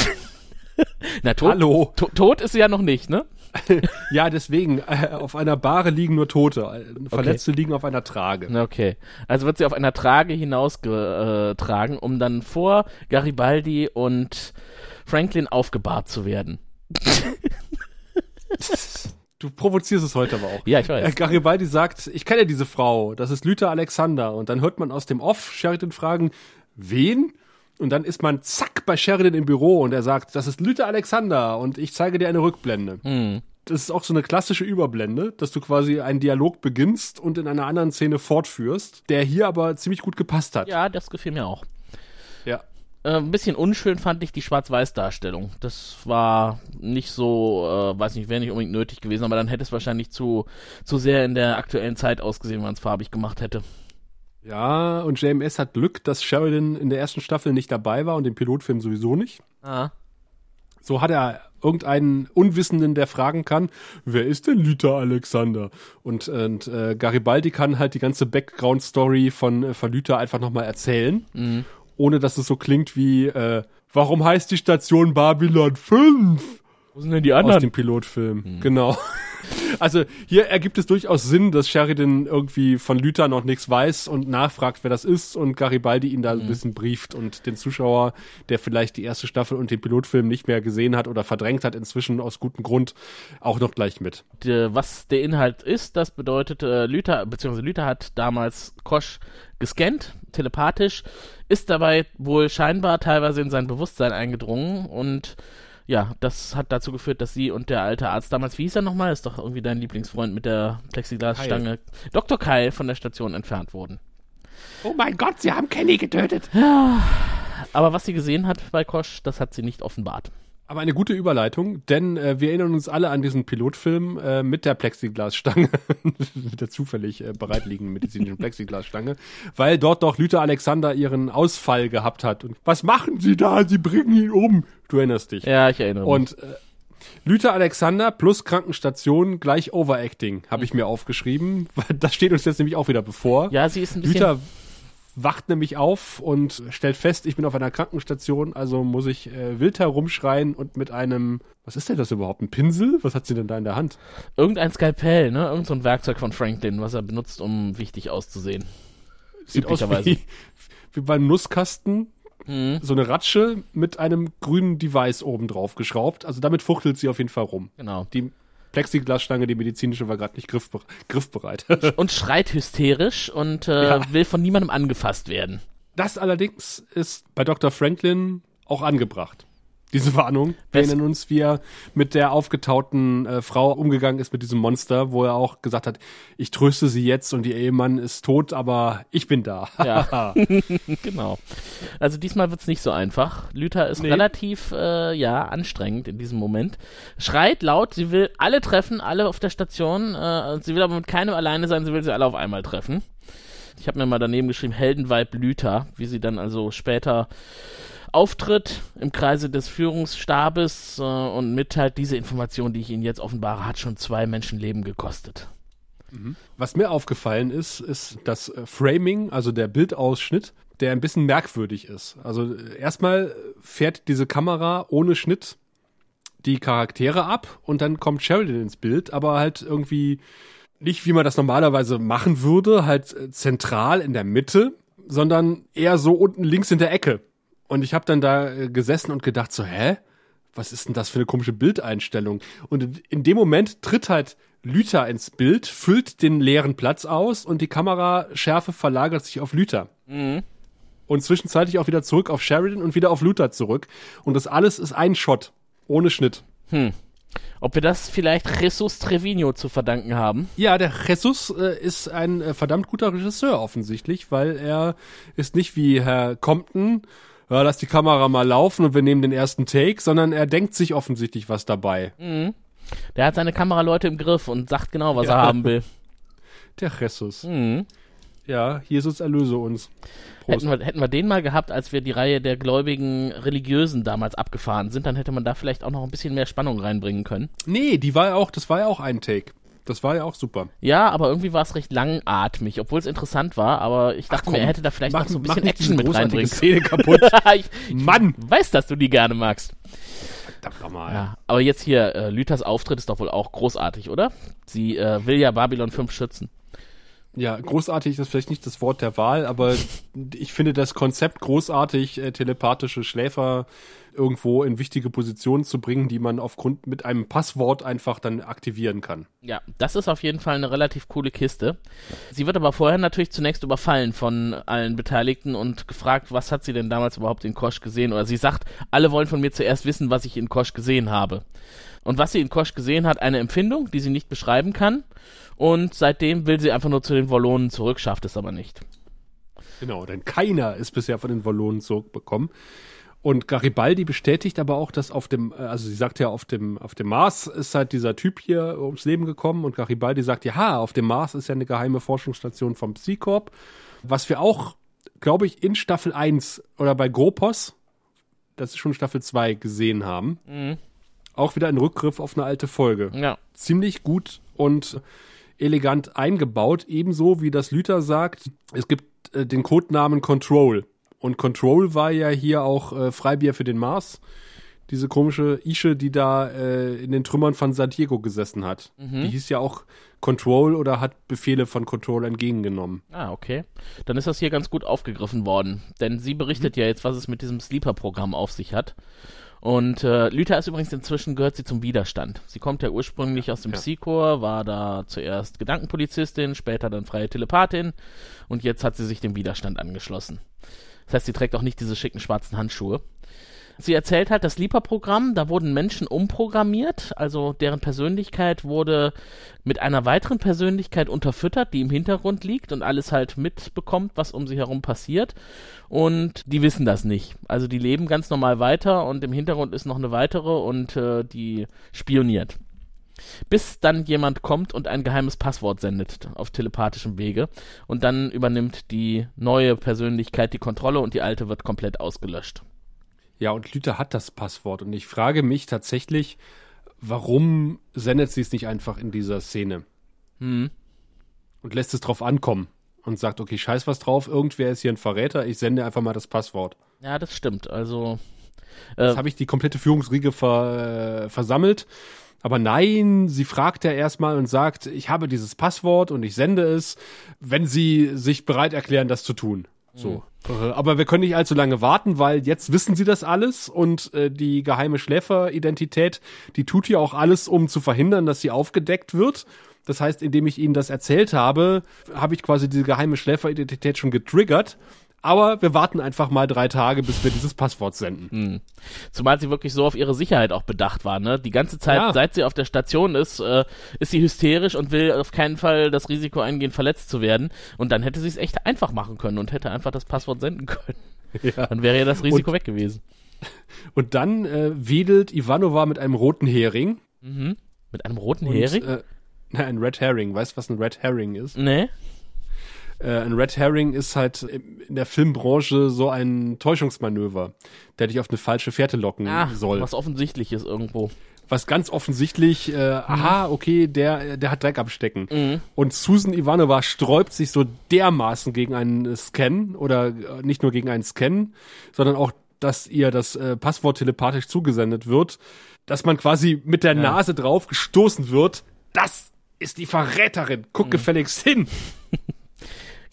Na, tot, Hallo. to, tot ist sie ja noch nicht, ne? Ja, deswegen, äh, auf einer Bahre liegen nur Tote. Äh, Verletzte liegen auf einer Trage. Okay. Also wird sie auf einer Trage hinausgetragen, um dann vor Garibaldi und Franklin aufgebahrt zu werden. Du provozierst es heute aber auch. Ja, ich Äh, weiß. Garibaldi sagt, ich kenne diese Frau, das ist Lüther Alexander. Und dann hört man aus dem Off Sheridan fragen, wen? Und dann ist man zack bei Sheridan im Büro und er sagt, das ist Lüther Alexander und ich zeige dir eine Rückblende. Hm. Das ist auch so eine klassische Überblende, dass du quasi einen Dialog beginnst und in einer anderen Szene fortführst, der hier aber ziemlich gut gepasst hat. Ja, das gefiel mir auch. Ja. Äh, ein bisschen unschön fand ich die Schwarz-Weiß-Darstellung. Das war nicht so, äh, weiß nicht, wäre nicht unbedingt nötig gewesen, aber dann hätte es wahrscheinlich zu, zu sehr in der aktuellen Zeit ausgesehen, wenn man es farbig gemacht hätte. Ja, und JMS hat Glück, dass Sheridan in der ersten Staffel nicht dabei war und im Pilotfilm sowieso nicht. Ah. So hat er irgendeinen Unwissenden, der fragen kann, wer ist denn Lüther Alexander? Und, und äh, Garibaldi kann halt die ganze Background-Story von, äh, von Lüther einfach nochmal erzählen, ohne dass es so klingt wie, äh, warum heißt die Station Babylon 5? Wo sind denn die Aus anderen? dem Pilotfilm. Genau. Also hier ergibt es durchaus Sinn, dass Sheridan irgendwie von Lüther noch nichts weiß und nachfragt, wer das ist und Garibaldi ihn da ein bisschen brieft und den Zuschauer, der vielleicht die erste Staffel und den Pilotfilm nicht mehr gesehen hat oder verdrängt hat, inzwischen aus gutem Grund auch noch gleich mit. Was der Inhalt ist, das bedeutet, äh, Lüther, beziehungsweise Lüther hat damals Kosch gescannt, telepathisch, ist dabei wohl scheinbar teilweise in sein Bewusstsein eingedrungen und ja, das hat dazu geführt, dass sie und der alte Arzt damals, wie hieß er nochmal, ist doch irgendwie dein Lieblingsfreund mit der Plexiglasstange, Dr. Keil von der Station entfernt wurden. Oh mein Gott, sie haben Kenny getötet. Aber was sie gesehen hat bei Kosch, das hat sie nicht offenbart. Aber eine gute Überleitung, denn äh, wir erinnern uns alle an diesen Pilotfilm äh, mit der Plexiglasstange, mit der zufällig äh, bereitliegenden medizinischen Plexiglasstange, weil dort doch Lüther Alexander ihren Ausfall gehabt hat. Und was machen Sie da? Sie bringen ihn um. Du erinnerst dich. Ja, ich erinnere mich. Und äh, Lüther Alexander plus Krankenstation gleich Overacting, habe ich mir aufgeschrieben. weil Das steht uns jetzt nämlich auch wieder bevor. ja, sie ist ein bisschen. Lüther wacht nämlich auf und stellt fest, ich bin auf einer Krankenstation, also muss ich äh, wild herumschreien und mit einem, was ist denn das überhaupt, ein Pinsel? Was hat sie denn da in der Hand? Irgendein Skalpell, ne? Irgend so ein Werkzeug von Franklin, was er benutzt, um wichtig auszusehen. Sieht aus Üblicherweise. wie, wie beim Nusskasten, Mhm. so eine Ratsche mit einem grünen Device oben drauf geschraubt. Also damit fuchtelt sie auf jeden Fall rum. Genau. Die Plexiglasstange, die medizinische, war gerade nicht griffbe griffbereit. Und schreit hysterisch und äh, Ja. will von niemandem angefasst werden. Das allerdings ist bei Dr. Franklin auch angebracht. Diese Warnung. Wir erinnern uns, wie er mit der aufgetauten äh, Frau umgegangen ist mit diesem Monster, wo er auch gesagt hat, ich tröste sie jetzt und ihr Ehemann ist tot, aber ich bin da. Ja. genau. Also diesmal wird's nicht so einfach. Lüther ist Nee. relativ, äh, ja, anstrengend in diesem Moment. Schreit laut, sie will alle treffen, alle auf der Station. Äh, sie will aber mit keinem alleine sein, sie will sie alle auf einmal treffen. Ich habe mir mal daneben geschrieben, Heldenweib Lüther, wie sie dann also später auftritt im Kreise des Führungsstabes äh, und mitteilt, diese Information, die ich Ihnen jetzt offenbare, hat schon zwei Menschenleben gekostet. Was mir aufgefallen ist, ist das äh, Framing, also der Bildausschnitt, der ein bisschen merkwürdig ist. Also äh, erstmal fährt diese Kamera ohne Schnitt die Charaktere ab und dann kommt Sheridan ins Bild, aber halt irgendwie nicht, wie man das normalerweise machen würde, halt äh, zentral in der Mitte, sondern eher so unten links in der Ecke. Und ich habe dann da äh, gesessen und gedacht so, hä? Was ist denn das für eine komische Bildeinstellung? Und in dem Moment tritt halt Lüther ins Bild, füllt den leeren Platz aus und die Kameraschärfe verlagert sich auf Lüther. Und zwischenzeitlich auch wieder zurück auf Sheridan und wieder auf Luther zurück. Und das alles ist ein Shot. Ohne Schnitt. Ob wir das vielleicht Jesus Trevino zu verdanken haben? Ja, der Jesus äh, ist ein äh, verdammt guter Regisseur offensichtlich, weil er ist nicht wie Herr Compton, ja, lass die Kamera mal laufen und wir nehmen den ersten Take, sondern er denkt sich offensichtlich was dabei. Der hat seine Kameraleute im Griff und sagt genau, was Ja. er haben will. Der Jesus. Mhm. Ja, Jesus erlöse uns. Hätten wir, hätten wir den mal gehabt, als wir die Reihe der gläubigen Religiösen damals abgefahren sind, dann hätte man da vielleicht auch noch ein bisschen mehr Spannung reinbringen können. Nee, die war ja auch, das war ja auch ein Take. Das war ja auch super. Ja, aber irgendwie war es recht langatmig, obwohl es interessant war, aber ich dachte mir, er hätte da vielleicht noch so ein bisschen Action mit reinbringen Szene kaputt. ich Mann! weiß, dass du die gerne magst. Verdammt nochmal. Ja, aber jetzt hier, äh, Lüthers Auftritt ist doch wohl auch großartig, oder? Sie äh, will ja Babylon 5 schützen. Ja, großartig ist vielleicht nicht das Wort der Wahl, aber ich finde das Konzept großartig, äh, telepathische Schläfer irgendwo in wichtige Positionen zu bringen, die man aufgrund mit einem Passwort einfach dann aktivieren kann. Ja, das ist auf jeden Fall eine relativ coole Kiste. Sie wird aber vorher natürlich zunächst überfallen von allen Beteiligten und gefragt, was hat sie denn damals überhaupt in Kosch gesehen? Oder sie sagt, alle wollen von mir zuerst wissen, was ich in Kosch gesehen habe. Und was sie in Kosch gesehen hat, eine Empfindung, die sie nicht beschreiben kann. Und seitdem will sie einfach nur zu den Wollonen zurück, schafft es aber nicht. Genau, denn keiner ist bisher von den Wallonen zurückbekommen. Und Garibaldi bestätigt aber auch, dass auf dem, äh, also sie sagt ja, auf dem, auf dem Mars ist halt dieser Typ hier ums Leben gekommen und Garibaldi sagt, ja, auf dem Mars ist ja eine geheime Forschungsstation vom Psycorp. Was wir auch, glaube ich, in Staffel 1 oder bei Gropos, das ist schon Staffel 2, gesehen haben. Auch wieder ein Rückgriff auf eine alte Folge Ja, ziemlich gut und elegant eingebaut, ebenso wie das Lüther sagt, es gibt äh, den Codenamen Control. Und Control war ja hier auch äh, Freibier für den Mars. Diese komische Ische, die da äh, in den Trümmern von San Diego gesessen hat. Die hieß ja auch Control oder hat Befehle von Control entgegengenommen. Ah, okay. Dann ist das hier ganz gut aufgegriffen worden. Denn sie berichtet ja jetzt, was es mit diesem Sleeper-Programm auf sich hat. Und äh, Lüther ist übrigens inzwischen, gehört sie zum Widerstand. Sie kommt ja ursprünglich aus dem Ja. Psychor, war da zuerst Gedankenpolizistin, später dann freie Telepathin und jetzt hat sie sich dem Widerstand angeschlossen. Das heißt, sie trägt auch nicht diese schicken schwarzen Handschuhe. Sie erzählt halt, das Leaper-Programm, da wurden Menschen umprogrammiert, also deren Persönlichkeit wurde mit einer weiteren Persönlichkeit unterfüttert, die im Hintergrund liegt und alles halt mitbekommt, was um sie herum passiert. Und die wissen das nicht. Also die leben ganz normal weiter und im Hintergrund ist noch eine weitere und äh, die spioniert. Bis dann jemand kommt und ein geheimes Passwort sendet auf telepathischem Wege und dann übernimmt die neue Persönlichkeit die Kontrolle und die alte wird komplett ausgelöscht. Ja, und Lüther hat das Passwort. Und ich frage mich tatsächlich, warum sendet sie es nicht einfach in dieser Szene? Hm. Und lässt es drauf ankommen. Und sagt, okay, scheiß was drauf, irgendwer ist hier ein Verräter, ich sende einfach mal das Passwort. Ja, das stimmt. Also Jetzt habe ich die komplette Führungsriege ver, äh, versammelt. Aber nein, sie fragt ja erstmal und sagt, ich habe dieses Passwort und ich sende es, wenn sie sich bereit erklären, das zu tun. So. Äh, Aber wir können nicht allzu lange warten, weil jetzt wissen sie das alles und äh, die geheime Schläferidentität, die tut ja auch alles, um zu verhindern, dass sie aufgedeckt wird. Das heißt, indem ich ihnen das erzählt habe, habe ich quasi diese geheime Schläferidentität schon getriggert. Aber wir warten einfach mal drei Tage, bis wir dieses Passwort senden. Zumal sie wirklich so auf ihre Sicherheit auch bedacht war, ne? Die ganze Zeit, Ja. seit sie auf der Station ist, äh, ist sie hysterisch und will auf keinen Fall das Risiko eingehen, verletzt zu werden. Und dann hätte sie es echt einfach machen können und hätte einfach das Passwort senden können. Ja. Dann wäre ja das Risiko Und- weg gewesen. Und dann äh, wedelt Ivanova mit einem roten Hering. Mit einem roten Und, Hering? Äh, na, ein Red Herring. Weißt du, was ein Red Herring ist? nee? Äh, ein Red Herring ist halt in der Filmbranche so ein Täuschungsmanöver, der dich auf eine falsche Fährte locken Ah, soll. was offensichtliches irgendwo. Was ganz offensichtlich, äh, aha, okay, der, der hat Dreck am Stecken. Mhm. Und Susan Ivanova sträubt sich so dermaßen gegen einen Scan oder äh, nicht nur gegen einen Scan, sondern auch, dass ihr das äh, Passwort telepathisch zugesendet wird, dass man quasi mit der Nase drauf gestoßen wird. Das ist die Verräterin. Mhm. Guck gefälligst hin.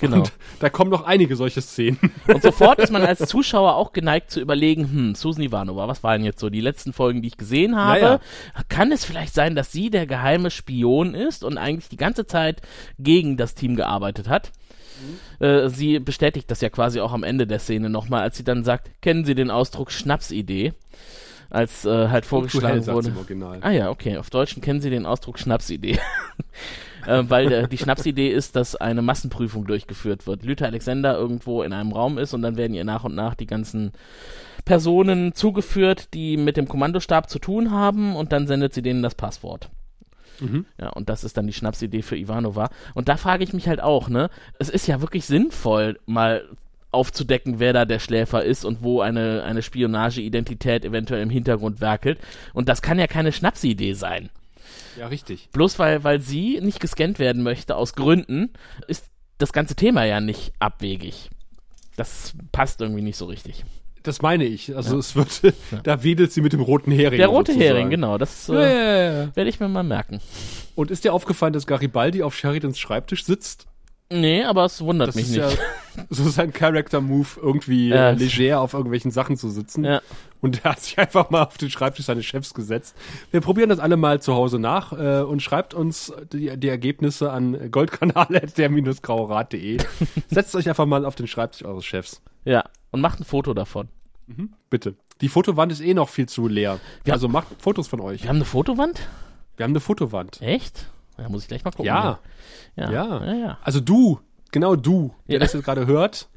Genau. Und da kommen noch einige solche Szenen. Und sofort ist man als Zuschauer auch geneigt zu überlegen, hm, Susan Ivanova, was waren jetzt so die letzten Folgen, die ich gesehen habe? Ja, ja. Kann es vielleicht sein, dass sie der geheime Spion ist und eigentlich die ganze Zeit gegen das Team gearbeitet hat? Äh, sie bestätigt das ja quasi auch am Ende der Szene nochmal, als sie dann sagt, kennen Sie den Ausdruck Schnapsidee? Als äh, halt vorgeschlagen sagt's wurde. Ah ja, okay. Auf Deutschen kennen Sie den Ausdruck Schnapsidee. äh, weil äh, die Schnapsidee ist, dass eine Massenprüfung durchgeführt wird. Lüther Alexander irgendwo in einem Raum ist und dann werden ihr nach und nach die ganzen Personen zugeführt, die mit dem Kommandostab zu tun haben und dann sendet sie denen das Passwort. Ja, und das ist dann die Schnapsidee für Ivanova. Und da frage ich mich halt auch, ne? Es ist ja wirklich sinnvoll, mal aufzudecken, wer da der Schläfer ist und wo eine, eine Spionageidentität eventuell im Hintergrund werkelt. Und das kann ja keine Schnapsidee sein. Ja, richtig. Bloß weil, weil sie nicht gescannt werden möchte aus Gründen, ist das ganze Thema ja nicht abwegig. Das passt irgendwie nicht so richtig. Das meine ich. Also es wird, da wedelt sie mit dem roten Hering. Der rote sozusagen. Hering, genau, das äh, Ja, ja, ja, ja. werde ich mir mal merken. Und ist dir aufgefallen, dass Garibaldi auf Sheridans Schreibtisch sitzt? Nee, aber es wundert Das mich ist nicht. ja so sein Character-Move, irgendwie Ja. äh, leger auf irgendwelchen Sachen zu sitzen. Ja. Und er hat sich einfach mal auf den Schreibtisch seines Chefs gesetzt. Wir probieren das alle mal zu Hause nach äh, und schreibt uns die, die Ergebnisse an goldkanal.der-graurat.de. Setzt euch einfach mal auf den Schreibtisch eures Chefs. Ja, und macht ein Foto davon. Bitte. Die Fotowand ist eh noch viel zu leer. Wir- also macht Fotos von euch. Wir haben eine Fotowand? Wir haben eine Fotowand. Echt? Da muss ich gleich mal gucken. Ja. Ja. Ja. ja, ja. Also du, genau du, der das jetzt gerade hört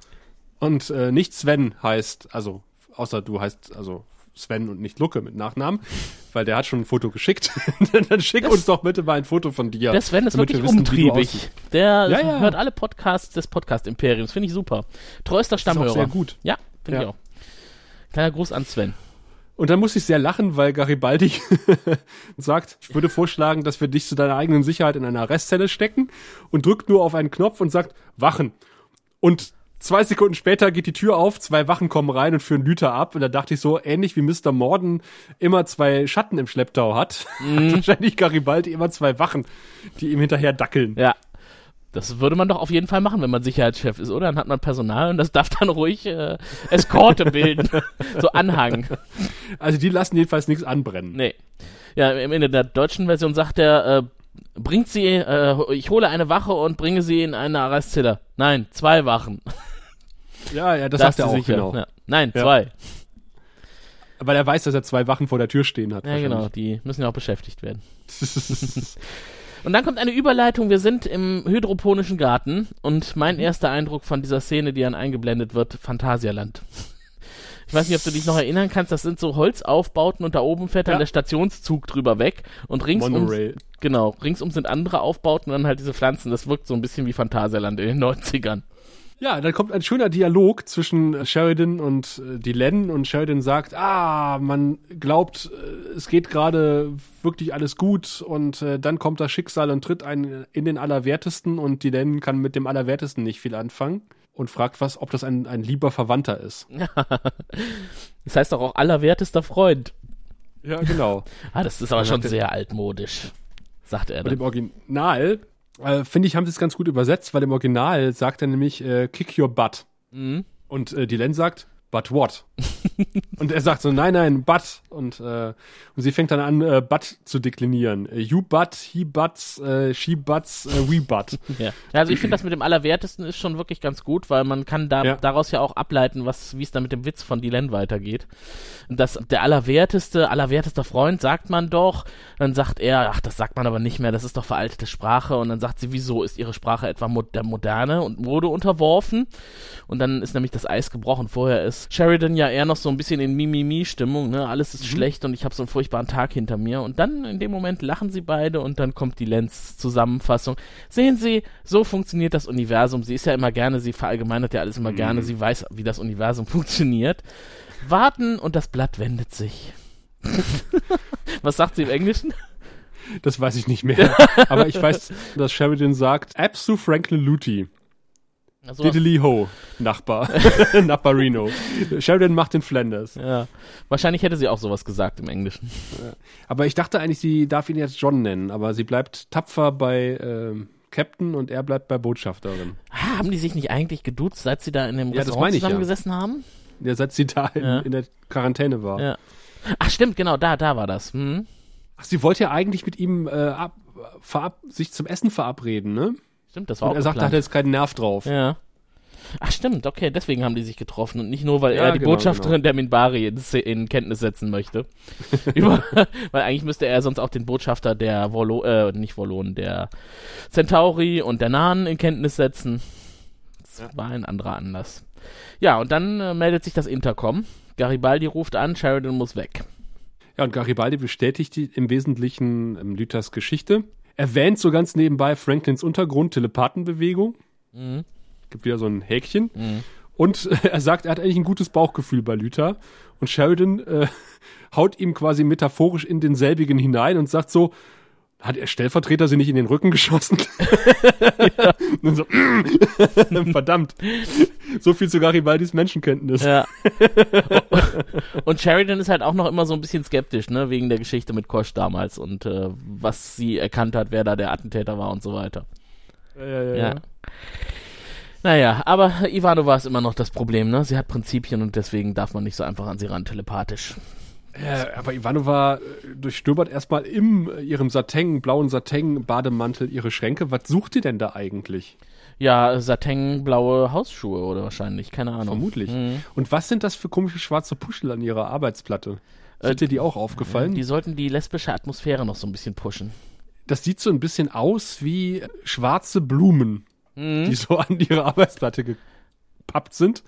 und äh, nicht Sven heißt, also außer du heißt also Sven und nicht Lucke mit Nachnamen, weil der hat schon ein Foto geschickt. Dann schick Das- uns doch bitte mal ein Foto von dir. Der Sven ist wirklich wir wissen, umtriebig. Der Ja, ja. hört alle Podcasts des Podcast-Imperiums. Finde ich super. Treuester Stammhörer. sehr gut. Ja, finde ich auch. Kleiner Gruß an Sven. Und dann muss ich sehr lachen, weil Garibaldi sagt, ich würde vorschlagen, dass wir dich zu deiner eigenen Sicherheit in eine Arrestzelle stecken und drückt nur auf einen Knopf und sagt, Wachen. Und zwei Sekunden später geht die Tür auf, zwei Wachen kommen rein und führen Lüther ab. Und da dachte ich so, ähnlich wie Mr. Morden immer zwei Schatten im Schlepptau hat, hat wahrscheinlich Garibaldi immer zwei Wachen, die ihm hinterher dackeln. Ja. Das würde man doch auf jeden Fall machen, wenn man Sicherheitschef ist, oder? Dann hat man Personal und das darf dann ruhig äh, Eskorte bilden. so Anhang. Also die lassen jedenfalls nichts anbrennen. Nee. Ja, im- in der deutschen Version sagt er, äh, bringt sie, äh, ich hole eine Wache und bringe sie in eine Arrestzelle. Nein, zwei Wachen. Ja, ja, das Da sagt er auch, sicher. genau. Ja. Nein, Ja. zwei. Weil er weiß, dass er zwei Wachen vor der Tür stehen hat. Ja, genau. Die müssen ja auch beschäftigt werden. Und dann kommt eine Überleitung. Wir sind im hydroponischen Garten und mein erster Eindruck von dieser Szene, die dann eingeblendet wird, Phantasialand. Ich weiß nicht, ob du dich noch erinnern kannst, das sind so Holzaufbauten und da oben fährt dann Ja. der Stationszug drüber weg und ringsum, genau, ringsum sind andere Aufbauten und dann halt diese Pflanzen. Das wirkt so ein bisschen wie Phantasialand in den 90ern. Ja, dann kommt ein schöner Dialog zwischen Sheridan und äh, Dylan und Sheridan sagt, ah, man glaubt, äh, es geht gerade wirklich alles gut und äh, dann kommt das Schicksal und tritt einen in den Allerwertesten und Dylan kann mit dem Allerwertesten nicht viel anfangen und fragt was, ob das ein, ein lieber Verwandter ist. Das heißt doch auch allerwertester Freund. Ja, genau. Ah, das ist aber Dann schon sehr altmodisch, sagt er Und im dann. Original, äh, finde ich, haben sie es ganz gut übersetzt, weil im Original sagt er nämlich, äh, kick your butt. Mhm. Und äh, Dylan sagt, but what? und er sagt so, nein, nein, but. Und, äh, und sie fängt dann an, äh, but zu deklinieren. Äh, you but, he buts, äh, she buts, äh, we but. Ja. Also ich finde das mit dem Allerwertesten ist schon wirklich ganz gut, weil man kann da Ja. daraus ja auch ableiten, was wie es dann mit dem Witz von Dylan weitergeht. Das der allerwerteste, allerwertester Freund sagt man doch, dann sagt er, ach, das sagt man aber nicht mehr, das ist doch veraltete Sprache und dann sagt sie, wieso ist ihre Sprache etwa der Moderne und Mode unterworfen? Und dann ist nämlich das Eis gebrochen. Vorher ist Sheridan ja eher noch so ein bisschen in Mimimi-Stimmung, ne? Alles ist schlecht und ich habe so einen furchtbaren Tag hinter mir. Und dann in dem Moment lachen sie beide und dann kommt die Lenz-Zusammenfassung. Sehen Sie, so funktioniert das Universum. Sie ist ja immer gerne, sie verallgemeinert ja alles immer gerne, sie weiß, wie das Universum funktioniert. Warten und das Blatt wendet sich. Was sagt sie im Englischen? Das weiß ich nicht mehr. Aber ich weiß, dass Sheridan sagt, Absu Franklin Luti. Also, Diddly ho, Nachbar. Nachbarino. Sheridan macht den Flanders. ja, wahrscheinlich hätte sie auch sowas gesagt im Englischen. Aber ich dachte eigentlich, sie darf ihn jetzt John nennen, aber sie bleibt tapfer bei ähm, Captain und er bleibt bei Botschafterin. Ja, haben die sich nicht eigentlich geduzt, seit sie da in dem Ja, Restaurant ich ja. zusammengesessen haben? Ja, seit sie da in, Ja. in der Quarantäne war. Ja. Ach stimmt, genau, da, da war das. Hm? Ach, sie wollte ja eigentlich mit ihm äh, ab, verab, sich zum Essen verabreden, ne? Stimmt, das war Und auch er sagt, da hat jetzt keinen Nerv drauf. Ja. Ach stimmt, okay, deswegen haben die sich getroffen und nicht nur, weil Ja, er die genau, Botschafterin genau. der Minbari in, in Kenntnis setzen möchte. Über, weil eigentlich müsste er sonst auch den Botschafter der Volo, äh, nicht Volonen, der Centauri und der Nahen in Kenntnis setzen. Das war ein anderer Anlass. Ja, und dann äh, meldet sich das Intercom. Garibaldi ruft an, Sheridan muss weg. Ja, und Garibaldi bestätigt die, im Wesentlichen ähm, Lüthers Geschichte. Erwähnt so ganz nebenbei Franklins Untergrund, Telepathenbewegung. Mhm. Gibt wieder so ein Häkchen. Mhm. Und äh, er sagt, er hat eigentlich ein gutes Bauchgefühl bei Luther. Und Sheridan äh, haut ihm quasi metaphorisch in denselbigen hinein und sagt so, hat er Stellvertreter sie nicht in den Rücken geschossen? Und so, verdammt. So viel zu Garibaldis Menschenkenntnis. Ja. und Sheridan ist halt auch noch immer so ein bisschen skeptisch, ne, wegen der Geschichte mit Kosch damals und äh, was sie erkannt hat, wer da der Attentäter war und so weiter. Ja, ja, ja. Ja. Naja, aber Ivanova ist immer noch das Problem, ne? Sie hat Prinzipien und deswegen darf man nicht so einfach an sie ran, telepathisch. Ja, aber Ivanova äh, durchstöbert erstmal im äh, ihrem Satin, blauen Satin-Bademantel ihre Schränke. Was sucht die denn da eigentlich? Ja, Satin-blaue Hausschuhe oder wahrscheinlich, keine Ahnung. Vermutlich. Mhm. Und was sind das für komische schwarze Puschel an ihrer Arbeitsplatte? Ist Äh, dir die auch aufgefallen? Die sollten die lesbische Atmosphäre noch so ein bisschen pushen. das sieht so ein bisschen aus wie schwarze Blumen, Mhm. die so an ihre Arbeitsplatte gepappt sind.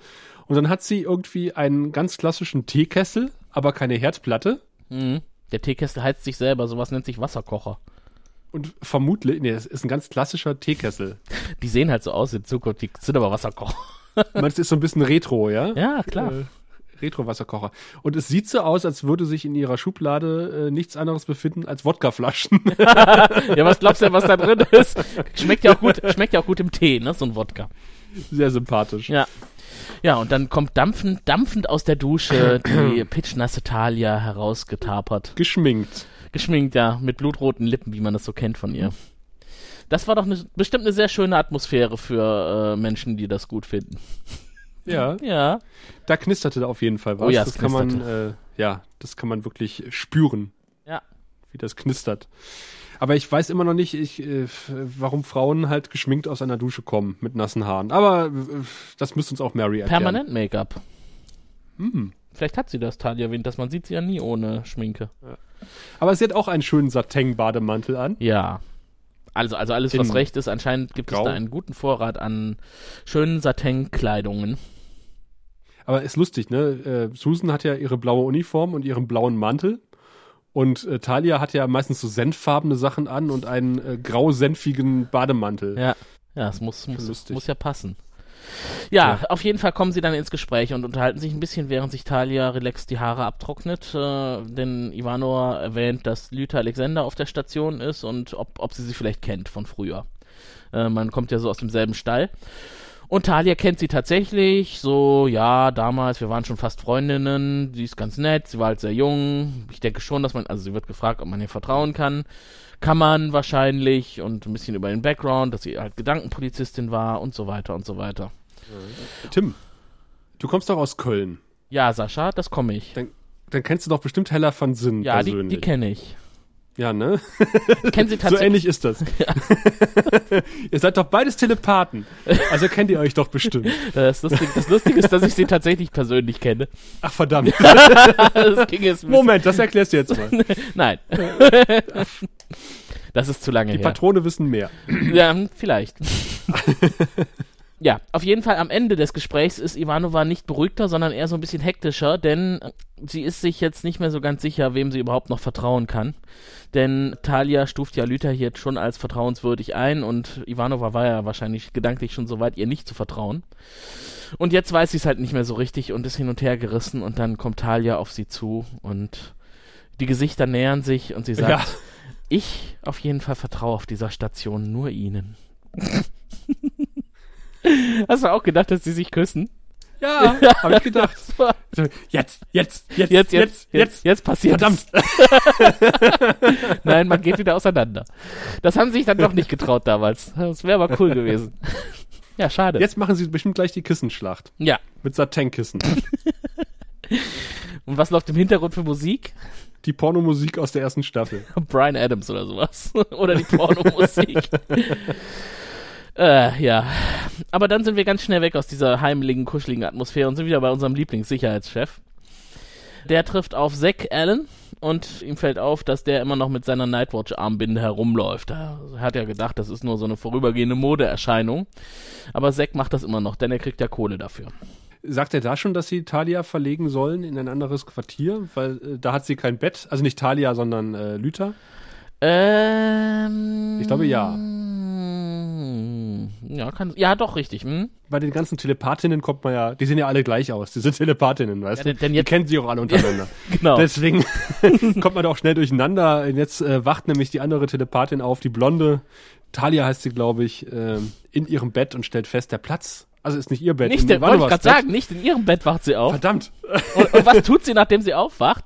Und dann hat sie irgendwie einen ganz klassischen Teekessel, aber keine Herdplatte. Mhm. Der Teekessel heizt sich selber, sowas nennt sich Wasserkocher. Und vermutlich, nee, das ist ein ganz klassischer Teekessel. Die sehen halt so aus in Zukunft, die sind aber Wasserkocher. Meinst du, ist so ein bisschen Retro, ja? Ja, klar. Äh, Retro-Wasserkocher. Und es sieht so aus, als würde sich in ihrer Schublade äh, nichts anderes befinden als Wodkaflaschen. Ja, was glaubst du denn, was da drin ist? Schmeckt ja auch gut, schmeckt ja auch gut im Tee, ne, so ein Wodka. Sehr sympathisch. Ja. Ja, und dann kommt dampfend, dampfend aus der Dusche die pitchnasse Talia herausgetapert. Geschminkt. Geschminkt, ja, mit blutroten Lippen, wie man das so kennt von ihr. Das war doch ne, bestimmt eine sehr schöne Atmosphäre für äh, Menschen, die das gut finden. Ja, Ja. da knisterte auf jeden Fall was. Oh ja, das kann man, äh, ja, das kann man wirklich spüren, Ja. wie das knistert. Aber ich weiß immer noch nicht, ich, äh, warum Frauen halt geschminkt aus einer Dusche kommen mit nassen Haaren. Aber äh, das müsste uns auch Mary erklären. Permanent Make-up. Hm. Vielleicht hat sie das, Talia erwähnt, dass man sieht sie ja nie ohne Schminke. Aber sie hat auch einen schönen Satin-Bademantel an. Ja. Also, also alles, was recht ist, anscheinend gibt es Grau. da einen guten Vorrat an schönen Satin-Kleidungen. Aber ist lustig, ne? Äh, Susan hat ja ihre blaue Uniform und ihren blauen Mantel. Und äh, Talia hat ja meistens so senffarbene Sachen an und einen äh, grau-senfigen Bademantel. Ja. Ja, es muss, muss, muss ja passen. Ja, Ja. auf jeden Fall kommen sie dann ins Gespräch und unterhalten sich ein bisschen, während sich Talia relaxed die Haare abtrocknet. Äh, denn Ivanova erwähnt, dass Lüther Alexander auf der Station ist und ob, ob sie sie vielleicht kennt von früher. Äh, man kommt ja so aus demselben Stall. Und Talia kennt sie tatsächlich, so, ja, damals, wir waren schon fast Freundinnen, sie ist ganz nett, sie war halt sehr jung. Ich denke schon, dass man, also sie wird gefragt, ob man ihr vertrauen kann. Kann man wahrscheinlich und ein bisschen über den Background, dass sie halt Gedankenpolizistin war und so weiter und so weiter. Tim, du kommst doch aus Köln. Ja, Sascha, das komme ich. Dann kennst du doch bestimmt Hella von Sinn Ja, die, persönlich. die kenne ich. Ja, ne? Ich kenne sie So tatsächlich. ähnlich ist das. ihr seid doch beides Telepathen. Also kennt ihr euch doch bestimmt. das, Lustige, das Lustige ist, dass ich sie tatsächlich persönlich kenne. Ach verdammt. das ging jetzt Moment, das erklärst du jetzt mal. Nein. das ist zu lange Die her. Patrone wissen mehr. Ja, vielleicht. Ja, auf jeden Fall am Ende des Gesprächs ist Ivanova nicht beruhigter, sondern eher so ein bisschen hektischer, denn äh, sie ist sich jetzt nicht mehr so ganz sicher, wem sie überhaupt noch vertrauen kann. Denn Talia stuft ja Lüther hier schon als vertrauenswürdig ein und Ivanova war ja wahrscheinlich gedanklich schon so weit, ihr nicht zu vertrauen. Und jetzt weiß sie es halt nicht mehr so richtig und ist hin und her gerissen und dann kommt Talia auf sie zu und die Gesichter nähern sich und sie sagt, Ja. ich auf jeden Fall vertraue auf dieser Station nur Ihnen. Hast du auch gedacht, dass sie sich küssen? Ja, habe ich gedacht. Jetzt, jetzt, jetzt, Jetzt, jetzt, jetzt, jetzt passiert Verdammt. Nein, man geht wieder auseinander. Das haben sie sich dann doch nicht getraut damals. Das wäre aber cool gewesen. Ja, schade. Jetzt machen sie bestimmt gleich die Kissenschlacht. Ja. Mit Satin-Kissen. Und was läuft im Hintergrund für Musik? die Pornomusik aus der ersten Staffel. Brian Adams oder sowas. oder die Pornomusik. Äh, ja. Aber dann sind wir ganz schnell weg aus dieser heimeligen, kuscheligen Atmosphäre und sind wieder bei unserem Lieblingssicherheitschef. Der trifft auf Zack Allen und ihm fällt auf, dass der immer noch mit seiner Nightwatch-Armbinde herumläuft. Er hat ja gedacht, das ist nur so eine vorübergehende Modeerscheinung. Aber Zack macht das immer noch, denn er kriegt ja Kohle dafür. Sagt er da schon, dass sie Talia verlegen sollen in ein anderes Quartier? Weil äh, da hat sie kein Bett. Also nicht Talia, sondern äh, Lüther. Ähm, Ich glaube, ja. Ja, kann, ja, doch, richtig. Hm? Bei den ganzen Telepathinnen kommt man ja, die sehen ja alle gleich aus. Die sind Telepathinnen, weißt Ja, du? denn- denn die jetzt- kennen sich auch alle untereinander. Genau. Deswegen kommt man da auch schnell durcheinander. Und Jetzt äh, wacht nämlich die andere Telepathin auf, die Blonde. Talia heißt sie, glaube ich, ähm, in ihrem Bett und stellt fest, der Platz, also ist nicht ihr Bett. Nicht, der, wollte ich gerade sagen, nicht in ihrem Bett wacht sie auf. Verdammt. Und, und was tut sie, nachdem sie aufwacht?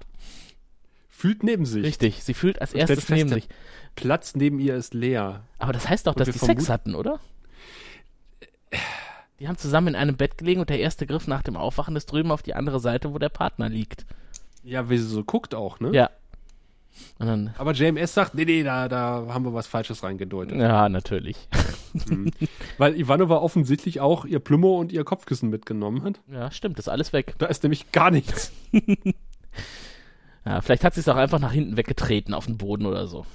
Fühlt neben sich. Richtig, sie fühlt als erstes neben sich. Platz neben ihr ist leer. Aber das heißt doch, dass wir die Sex hatten, oder? Die haben zusammen in einem Bett gelegen und der erste Griff nach dem Aufwachen ist drüben auf die andere Seite, wo der Partner liegt. Ja, wie sie so guckt auch, ne? Ja. Dann, Aber JMS sagt, nee, nee, da, da haben wir was Falsches reingedeutet. ja, natürlich. Weil Ivanova offensichtlich auch ihr Plümo und ihr Kopfkissen mitgenommen hat. Ja, stimmt, ist alles weg. Da ist nämlich gar nichts. Ja, vielleicht hat sie es auch einfach nach hinten weggetreten auf den Boden oder so.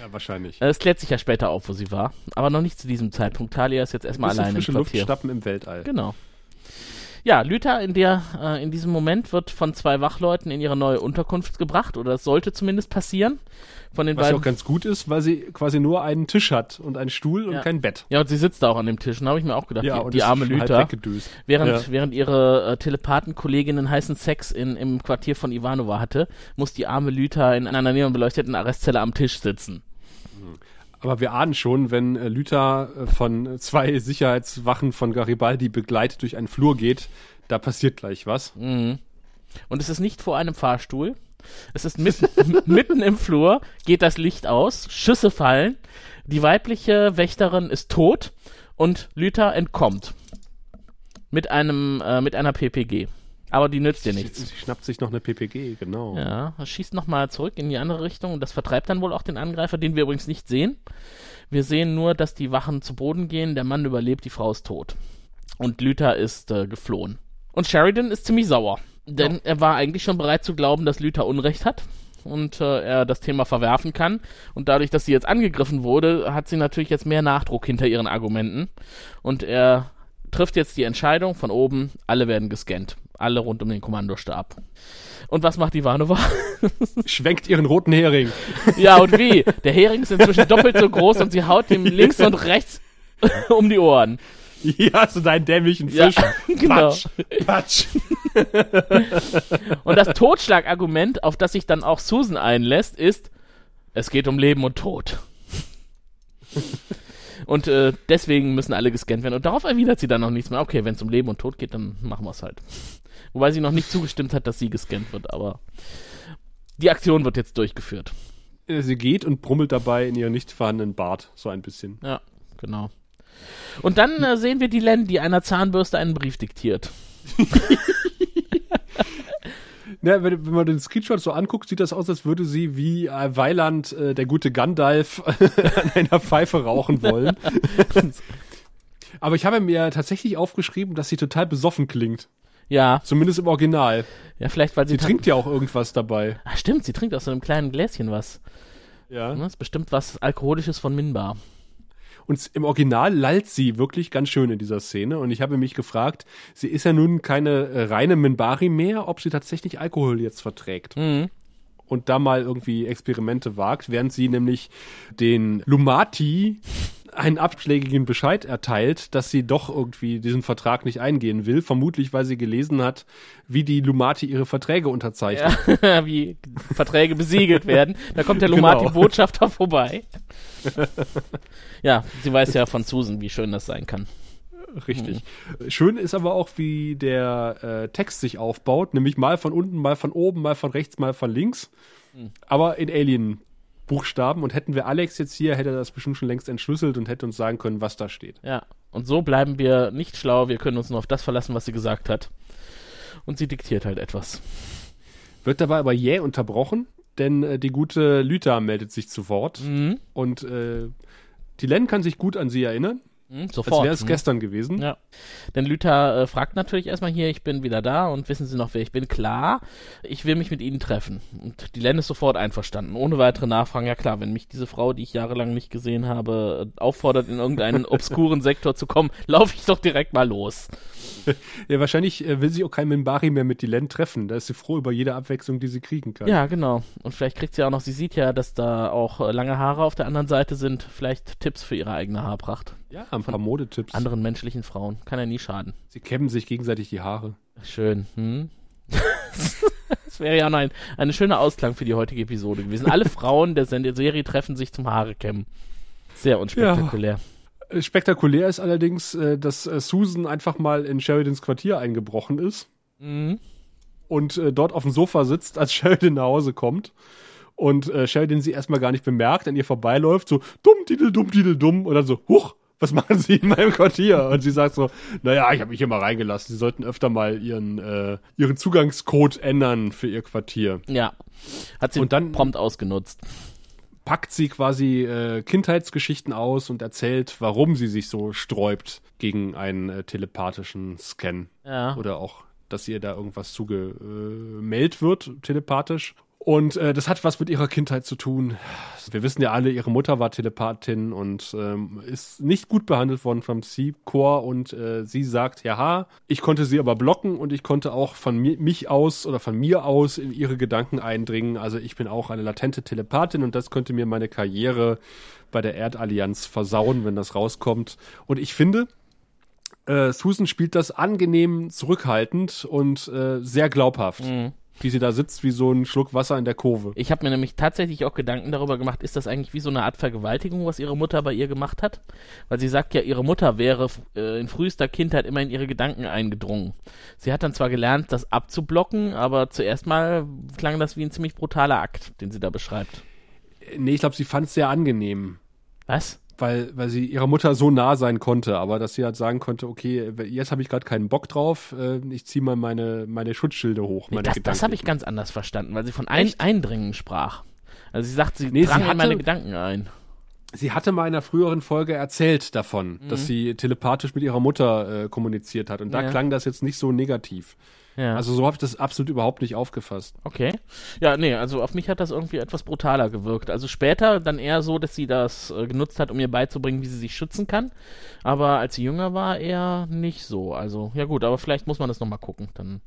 Ja, wahrscheinlich. Äh, Es klärt sich ja später auf, wo sie war. Aber noch nicht zu diesem Zeitpunkt. Talia ist jetzt erstmal Bisschen allein im frische Quartier. Luft schnappen im Weltall. Genau. Ja, Lüther in der äh, in diesem Moment wird von zwei Wachleuten in ihre neue Unterkunft gebracht oder es sollte zumindest passieren. Von den Was ja beiden. auch ganz gut ist, weil sie quasi nur einen Tisch hat und einen Stuhl und Ja. kein Bett. ja, und sie sitzt da auch an dem Tisch. Und habe ich mir auch gedacht, die, die ist arme Lüther. weggedöst. Während, Ja. während ihre äh, Telepathenkolleginnen heißen Sex in, im Quartier von Ivanova hatte, muss die arme Lüther in einer neonbeleuchteten Arrestzelle am Tisch sitzen. Aber wir ahnen schon, wenn äh, Lüther äh, von zwei Sicherheitswachen von Garibaldi begleitet durch einen Flur geht, da passiert gleich was. Mhm. Und es ist nicht vor einem Fahrstuhl. Es ist mitten, mitten im Flur, geht das Licht aus, Schüsse fallen, die weibliche Wächterin ist tot und Lüther entkommt. Mit einem, äh, mit einer PPG. Aber die nützt dir nichts. sie schnappt sich noch eine PPG, genau. Ja, schießt nochmal zurück in die andere Richtung und das vertreibt dann wohl auch den Angreifer, den wir übrigens nicht sehen. Wir sehen nur, dass die Wachen zu Boden gehen, der Mann überlebt, die Frau ist tot. Und Lüther ist äh, geflohen. Und Sheridan ist ziemlich sauer, denn er war eigentlich schon bereit zu glauben, dass Lüther Unrecht hat und äh, er das Thema verwerfen kann. Und dadurch, dass sie jetzt angegriffen wurde, hat sie natürlich jetzt mehr Nachdruck hinter ihren Argumenten. Und er trifft jetzt die Entscheidung von oben, alle werden gescannt. Alle rund um den Kommandostab. Und was macht Ivanova? Schwenkt ihren roten Hering. ja, und wie? Der Hering ist inzwischen doppelt so groß und sie haut ihm links und rechts um die Ohren. Hier hast du deinen dämlichen Ja, Fisch. genau. Patsch, patsch. Und das Totschlagargument, auf das sich dann auch Susan einlässt, ist, es geht um Leben und Tod. Und äh, deswegen müssen alle gescannt werden. Und darauf erwidert sie dann noch nichts mehr. Okay, wenn es um Leben und Tod geht, dann machen wir es halt. Wobei sie noch nicht zugestimmt hat, dass sie gescannt wird, aber die Aktion wird jetzt durchgeführt. Äh, Sie geht und brummelt dabei in ihren nicht vorhandenen Bart, so ein bisschen. Ja, genau. Und dann äh, sehen wir die Len, die einer Zahnbürste einen Brief diktiert. Ja, wenn, wenn man den Screenshot so anguckt, sieht das aus, als würde sie wie äh, Weiland, äh, der gute Gandalf, an einer Pfeife rauchen wollen. Aber ich habe mir tatsächlich aufgeschrieben, dass sie total besoffen klingt. Ja, Zumindest im Original. ja, vielleicht weil sie Sie trinkt ja auch irgendwas dabei. Ah, stimmt, sie trinkt aus so einem kleinen Gläschen was. Ja. Das ist bestimmt was Alkoholisches von Minbar. Und im Original lallt sie wirklich ganz schön in dieser Szene. Und ich habe mich gefragt, sie ist ja nun keine äh, reine Minbari mehr, ob sie tatsächlich Alkohol jetzt verträgt. Mhm. Und da mal irgendwie Experimente wagt, während sie nämlich den Lumati einen abschlägigen Bescheid erteilt, dass sie doch irgendwie diesen Vertrag nicht eingehen will. Vermutlich, weil sie gelesen hat, wie die Lumati ihre Verträge unterzeichnen. Ja, wie Verträge besiegelt werden. Da kommt der Genau. Lumati-Botschafter vorbei. ja, sie weiß ja von Susan, wie schön das sein kann. Richtig. Schön ist aber auch, wie der äh, Text sich aufbaut, nämlich mal von unten, mal von oben, mal von rechts, mal von links. Aber in Alien Buchstaben. Und hätten wir Alex jetzt hier, hätte er das bestimmt schon längst entschlüsselt und hätte uns sagen können, was da steht. Ja. Und so bleiben wir nicht schlau. Wir können uns nur auf das verlassen, was sie gesagt hat. Und sie diktiert halt etwas. Wird dabei aber jäh unterbrochen, denn äh, die gute Lüther meldet sich zu Wort. Mhm. Und äh, die Len kann sich gut an sie erinnern, Mhm, als sofort. wäre es Mhm. gestern gewesen. Ja. Denn Lüther äh, fragt natürlich erstmal hier, ich bin wieder da und wissen Sie noch, wer ich bin? Klar, ich will mich mit Ihnen treffen. Und die Len ist sofort einverstanden, ohne weitere Nachfragen. Ja klar, wenn mich diese Frau, die ich jahrelang nicht gesehen habe, äh, auffordert, in irgendeinen obskuren Sektor zu kommen, laufe ich doch direkt mal los. Ja, wahrscheinlich äh, will sich auch kein Minbari mehr mit die Len treffen. Da ist sie froh über jede Abwechslung, die sie kriegen kann. Ja, genau. Und vielleicht kriegt sie auch noch, sie sieht ja, dass da auch äh, lange Haare auf der anderen Seite sind, vielleicht Tipps für ihre eigene Haarpracht. Ja ein paar Modetipps. Anderen menschlichen Frauen. Kann ja nie schaden. Sie kämmen sich gegenseitig die Haare. Schön. Hm? das wäre ja noch ein, eine schöne Ausklang für die heutige Episode gewesen. Alle Frauen der Serie treffen sich zum Haare kämmen. Sehr unspektakulär. Äh, Spektakulär ist allerdings, äh, dass äh, Susan einfach mal in Sheridans Quartier eingebrochen ist Mhm. und äh, dort auf dem Sofa sitzt, als Sheridan nach Hause kommt. Und äh, Sheridan sie erstmal gar nicht bemerkt, an ihr vorbeiläuft, so dumm, didel, dumm, didel, dumm. Und dann so, huch, was machen Sie in meinem Quartier? Und sie sagt so, naja, ich habe mich hier mal reingelassen. Sie sollten öfter mal ihren, äh, ihren Zugangscode ändern für ihr Quartier. Ja. Hat sie Und dann- prompt ausgenutzt. packt sie quasi äh, Kindheitsgeschichten aus und erzählt, warum sie sich so sträubt gegen einen äh, telepathischen Scan. Ja. Oder auch, dass ihr da irgendwas zugemeldet wird, telepathisch. Und äh, das hat was mit ihrer Kindheit zu tun. Wir wissen ja alle, ihre Mutter war Telepathin und ähm, ist nicht gut behandelt worden vom C-Core und äh, sie sagt, ja, ich konnte sie aber blocken und ich konnte auch von mi mich aus oder von mir aus in ihre Gedanken eindringen. Also ich bin auch eine latente Telepathin und das könnte mir meine Karriere bei der Erdallianz versauen, wenn das rauskommt. Und ich finde, äh, Susan spielt das angenehm zurückhaltend und äh, sehr glaubhaft. Wie sie da sitzt, wie so ein Schluck Wasser in der Kurve. Ich habe mir nämlich tatsächlich auch Gedanken darüber gemacht, ist das eigentlich wie so eine Art Vergewaltigung, was ihre Mutter bei ihr gemacht hat? Weil sie sagt ja, ihre Mutter wäre äh, in frühester Kindheit immer in ihre Gedanken eingedrungen. Sie hat dann zwar gelernt, das abzublocken, aber zuerst mal klang das wie ein ziemlich brutaler Akt, den sie da beschreibt. Nee, ich glaube, sie fand es sehr angenehm, Was? Weil, weil sie ihrer Mutter so nah sein konnte, aber dass sie halt sagen konnte, okay, jetzt habe ich gerade keinen Bock drauf, äh, ich ziehe mal meine, meine Schutzschilde hoch. Nee, Meine das das habe ich ganz anders verstanden, weil sie von ein? Eindringen sprach. Also sie sagt, sie Nee, sie drang in hatte- meine Gedanken ein. Sie hatte mal in einer früheren Folge erzählt davon, Mhm. dass sie telepathisch mit ihrer Mutter äh, kommuniziert hat und da Ja. klang das jetzt nicht so negativ. Ja. Also so habe ich das absolut überhaupt nicht aufgefasst. Okay. Ja, nee, also auf mich hat das irgendwie etwas brutaler gewirkt. Also später dann eher so, dass sie das äh, genutzt hat, um ihr beizubringen, wie sie sich schützen kann. Aber als sie jünger war, eher nicht so. Also, ja gut, aber vielleicht muss man das nochmal gucken. Dann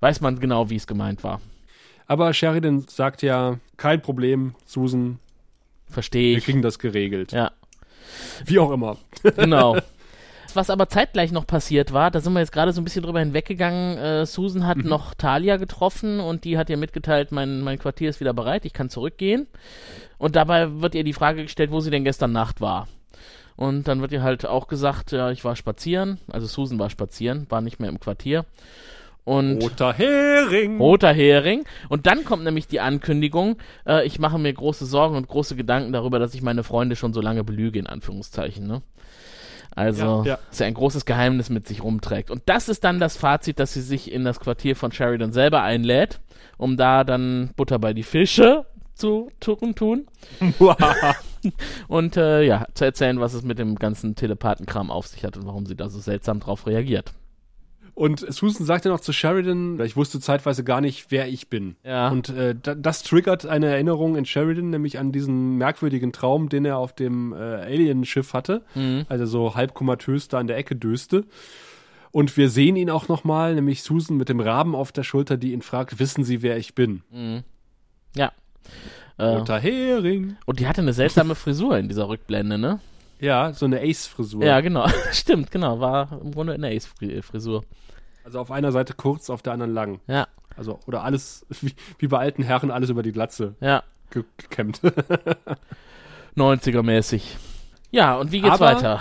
weiß man genau, wie es gemeint war. Aber Sheridan sagt ja, kein Problem, Susan, Verstehe wir ich. kriegen das geregelt. Ja, Wie auch immer. genau. Was aber zeitgleich noch passiert war, da sind wir jetzt gerade so ein bisschen drüber hinweggegangen. Äh, Susan hat noch Talia getroffen und die hat ihr mitgeteilt, mein, mein Quartier ist wieder bereit, ich kann zurückgehen. Und dabei wird ihr die Frage gestellt, wo sie denn gestern Nacht war. Und dann wird ihr halt auch gesagt, ja, ich war spazieren. Also Susan war spazieren, war nicht mehr im Quartier. Und Roter Hering. Roter Hering. Und dann kommt nämlich die Ankündigung, äh, ich mache mir große Sorgen und große Gedanken darüber, dass ich meine Freunde schon so lange belüge, in Anführungszeichen. Ne? Also, Ja, ja. dass er ein großes Geheimnis mit sich rumträgt. Und das ist dann das Fazit, dass sie sich in das Quartier von Sheridan selber einlädt, um da dann Butter bei die Fische zu tun. tun. Und äh, ja, zu erzählen, was es mit dem ganzen Telepathenkram auf sich hat und warum sie da so seltsam drauf reagiert. Und Susan sagte noch zu Sheridan, ich wusste zeitweise gar nicht, wer ich bin. Ja. Und äh, da, das triggert eine Erinnerung in Sheridan, nämlich an diesen merkwürdigen Traum, den er auf dem äh, Alienschiff hatte, Mhm. als er so halb komatös da an der Ecke döste. Und wir sehen ihn auch nochmal, nämlich Susan mit dem Raben auf der Schulter, die ihn fragt, wissen Sie, wer ich bin? Ja. Äh, Roter Hering. und die hatte eine seltsame Frisur in dieser Rückblende, ne? Ja, so eine Ace-Frisur. Ja, genau. Stimmt, genau. War im Grunde eine Ace-Frisur. Also auf einer Seite kurz, auf der anderen lang. Ja, Also, oder alles, wie, wie bei alten Herren, alles über die Glatze ja. ge gekämmt. 90er-mäßig. Ja, und wie geht's Aber- weiter?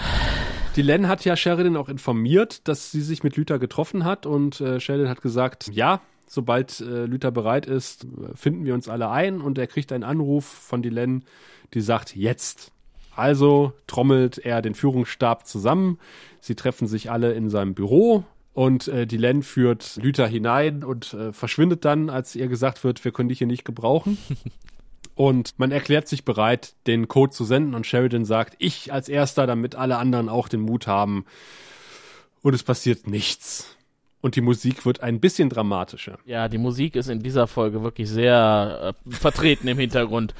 Die Len hat ja Sheridan auch informiert, dass sie sich mit Luther getroffen hat und äh, Sheridan hat gesagt, ja, Sobald äh, Luther bereit ist, finden wir uns alle ein und er kriegt einen Anruf von Dylan, die sagt, jetzt. Also trommelt er den Führungsstab zusammen. Sie treffen sich alle in seinem Büro und äh, Dylan führt Luther hinein und äh, verschwindet dann, als ihr gesagt wird, wir können dich hier nicht gebrauchen. Und man erklärt sich bereit, den Code zu senden und Sheridan sagt, ich als erster, damit alle anderen auch den Mut haben. Und es passiert nichts. Und die Musik wird ein bisschen dramatischer. Ja, die Musik ist in dieser Folge wirklich sehr äh, vertreten im Hintergrund.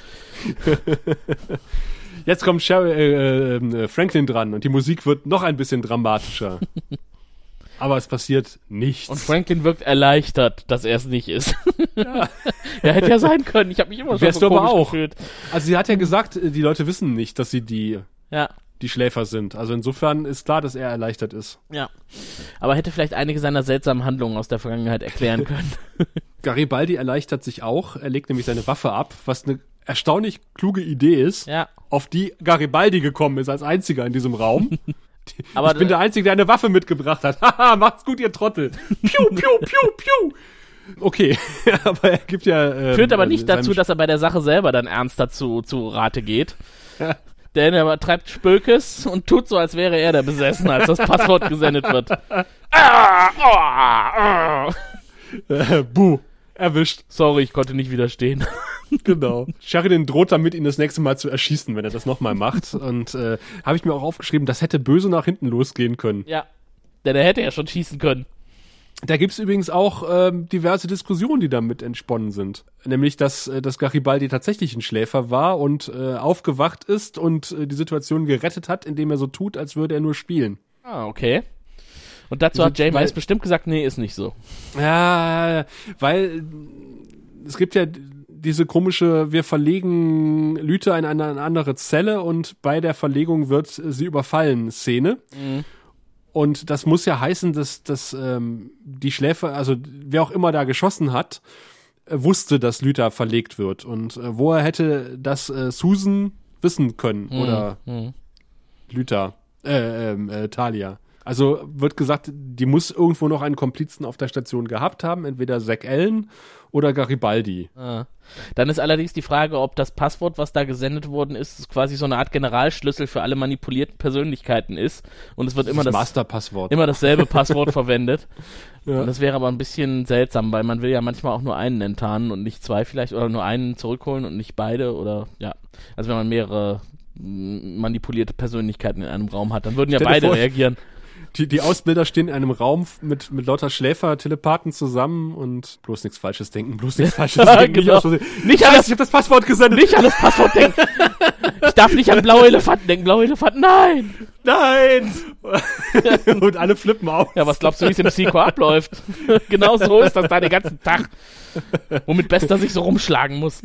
Jetzt kommt Sher äh, äh, Franklin dran und die Musik wird noch ein bisschen dramatischer. Aber es passiert nichts. Und Franklin wirkt erleichtert, dass er es nicht ist. Ja. er hätte ja sein können. Ich habe mich immer schon Wärst so du aber komisch auch. gefühlt. Also sie hat ja gesagt, äh, die Leute wissen nicht, dass sie die, Ja, die Schläfer sind. Also insofern ist klar, dass er erleichtert ist. ja. Aber hätte vielleicht einige seiner seltsamen Handlungen aus der Vergangenheit erklären können. Garibaldi erleichtert sich auch. Er legt nämlich seine Waffe ab, was eine erstaunlich kluge Idee ist, ja. auf die Garibaldi gekommen ist als einziger in diesem Raum. Aber ich bin der Einzige, der eine Waffe mitgebracht hat. Haha, macht's gut, ihr Trottel. Piu, piu, piu, piu. Okay, aber er gibt ja. Ähm, führt aber nicht seinem dazu, dass er bei der Sache selber dann ernst dazu zu Rate geht. Ja. Denn er treibt Spökes und tut so, als wäre er der Besessene, als das Passwort gesendet wird. Ah, ah, ah. Äh, buh, erwischt. Sorry, ich konnte nicht widerstehen. Genau. Sheridan droht damit, ihn das nächste Mal zu erschießen, wenn er das nochmal macht. Und äh, habe ich mir auch aufgeschrieben, das hätte böse nach hinten losgehen können. Ja. Denn er hätte ja schon schießen können. Da gibt's übrigens auch ähm, diverse Diskussionen, die damit entsponnen sind. Nämlich, dass, äh, dass Garibaldi tatsächlich ein Schläfer war und äh, aufgewacht ist und äh, die Situation gerettet hat, indem er so tut, als würde er nur spielen. Ah, okay. Und dazu hat Jay weil- Weiss bestimmt gesagt, nee, ist nicht so. Ja, weil es gibt ja diese komische, wir verlegen Lüther in eine, eine andere Zelle und bei der Verlegung wird sie überfallen Szene. Und das muss ja heißen, dass, dass ähm, die Schläfer, also wer auch immer da geschossen hat, äh, wusste, dass Lüther verlegt wird. Und äh, woher hätte das äh, Susan wissen können oder Mhm. Lüther, äh, ähm, äh, Talia. Also wird gesagt, die muss irgendwo noch einen Komplizen auf der Station gehabt haben, entweder Zack Allen oder Garibaldi. Ah. Dann ist allerdings die Frage, ob das Passwort, was da gesendet worden ist, quasi so eine Art Generalschlüssel für alle manipulierten Persönlichkeiten ist. Und es wird immer das, Masterpasswort. immer dasselbe Passwort verwendet. Ja. Und das wäre aber ein bisschen seltsam, weil man will ja manchmal auch nur einen enttarnen und nicht zwei vielleicht oder nur einen zurückholen und nicht beide oder ja. Also wenn man mehrere manipulierte Persönlichkeiten in einem Raum hat, dann würden ja beide vor- reagieren. Die, die Ausbilder stehen in einem Raum mit, mit lauter Schläfer-Telepathen zusammen und bloß nichts Falsches denken, bloß nichts Falsches denken. Genau. Versehen. Nicht Scheiße, alles- ich habe das Passwort gesendet. Nicht das Passwort denken. Ich darf nicht an blaue Elefanten denken. Blaue Elefanten, nein! Nein! und alle flippen auf. Ja, was glaubst du, wie es im Psycho abläuft? genau so ist das da den ganzen Tag. Womit Bester sich so rumschlagen muss.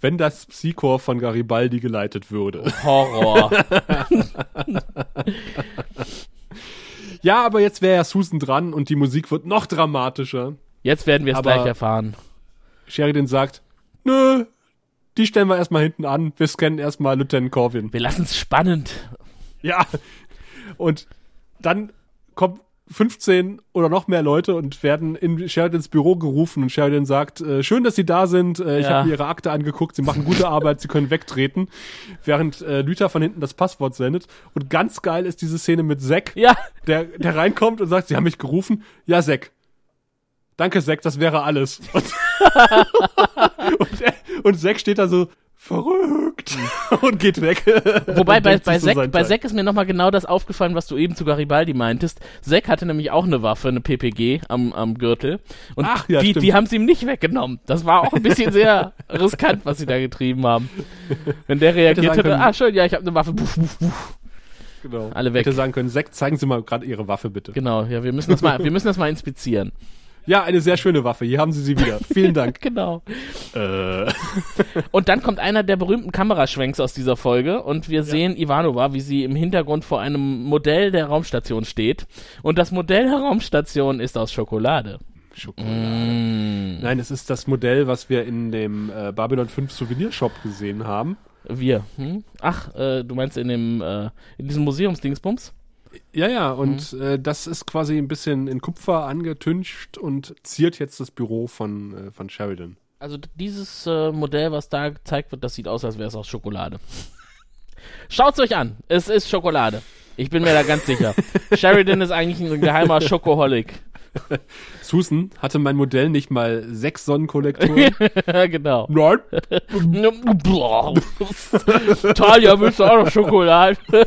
Wenn das Psychor von Garibaldi geleitet würde. Horror. Ja, aber jetzt wäre ja Susan dran und die Musik wird noch dramatischer. Jetzt werden wir es gleich erfahren. Sheridan sagt, nö, die stellen wir erstmal hinten an. Wir scannen erstmal Lieutenant Corvin. Wir lassen es spannend. Ja. Und dann kommen 15 oder noch mehr Leute und werden in Sheridans Büro gerufen und Sheridan sagt, äh, schön, dass Sie da sind. Äh, ich Ja. habe mir Ihre Akte angeguckt. Sie machen gute Arbeit. Sie können wegtreten. Während äh, Lüther von hinten das Passwort sendet. Und ganz geil ist diese Szene mit Zack, Ja, der, der reinkommt und sagt, Sie haben mich gerufen. Ja, Zack. Danke, Zack, das wäre alles. Und, und, und Zack steht da so, verrückt, und geht weg. wobei bei, bei, so seinen bei. Zack ist mir nochmal genau das aufgefallen, was du eben zu Garibaldi meintest. Zack hatte nämlich auch eine Waffe, eine PPG am, am Gürtel. Und Ach, ja, die, stimmt. die haben sie ihm nicht weggenommen. Das war auch ein bisschen sehr riskant, was sie da getrieben haben. Wenn der reagiert hätte, können- ah schön, ja, ich habe eine Waffe. Buff, buff, buff. Genau. Alle weg. Hätte sagen können, Zack, zeigen Sie mal gerade Ihre Waffe bitte. Genau, ja, wir müssen das mal, wir müssen das mal inspizieren. Ja, eine sehr schöne Waffe. Hier haben Sie sie wieder. Vielen Dank. Genau. äh, Und dann kommt einer der berühmten Kameraschwenks aus dieser Folge und wir sehen Ivanova, wie sie im Hintergrund vor einem Modell der Raumstation steht. Und das Modell der Raumstation ist aus Schokolade. Schokolade. Mm, Nein, es ist das Modell, was wir in dem äh, Babylon 5 Souvenirshop gesehen haben. wir. Hm? Ach, äh, du meinst in dem, äh, in diesem Museumsdingsbums? Ja, ja, und äh, das ist quasi ein bisschen in Kupfer angetüncht und ziert jetzt das Büro von, äh, von Sheridan. Also dieses äh, Modell, was da gezeigt wird, das sieht aus, als wäre es aus Schokolade. Schaut's euch an. Es ist Schokolade. Ich bin mir da ganz sicher. Sheridan ist eigentlich ein geheimer Schokoholic. Susan hatte mein Modell nicht mal sechs Sonnenkollektoren. genau. Nein. Talia, willst du auch noch Schokolade?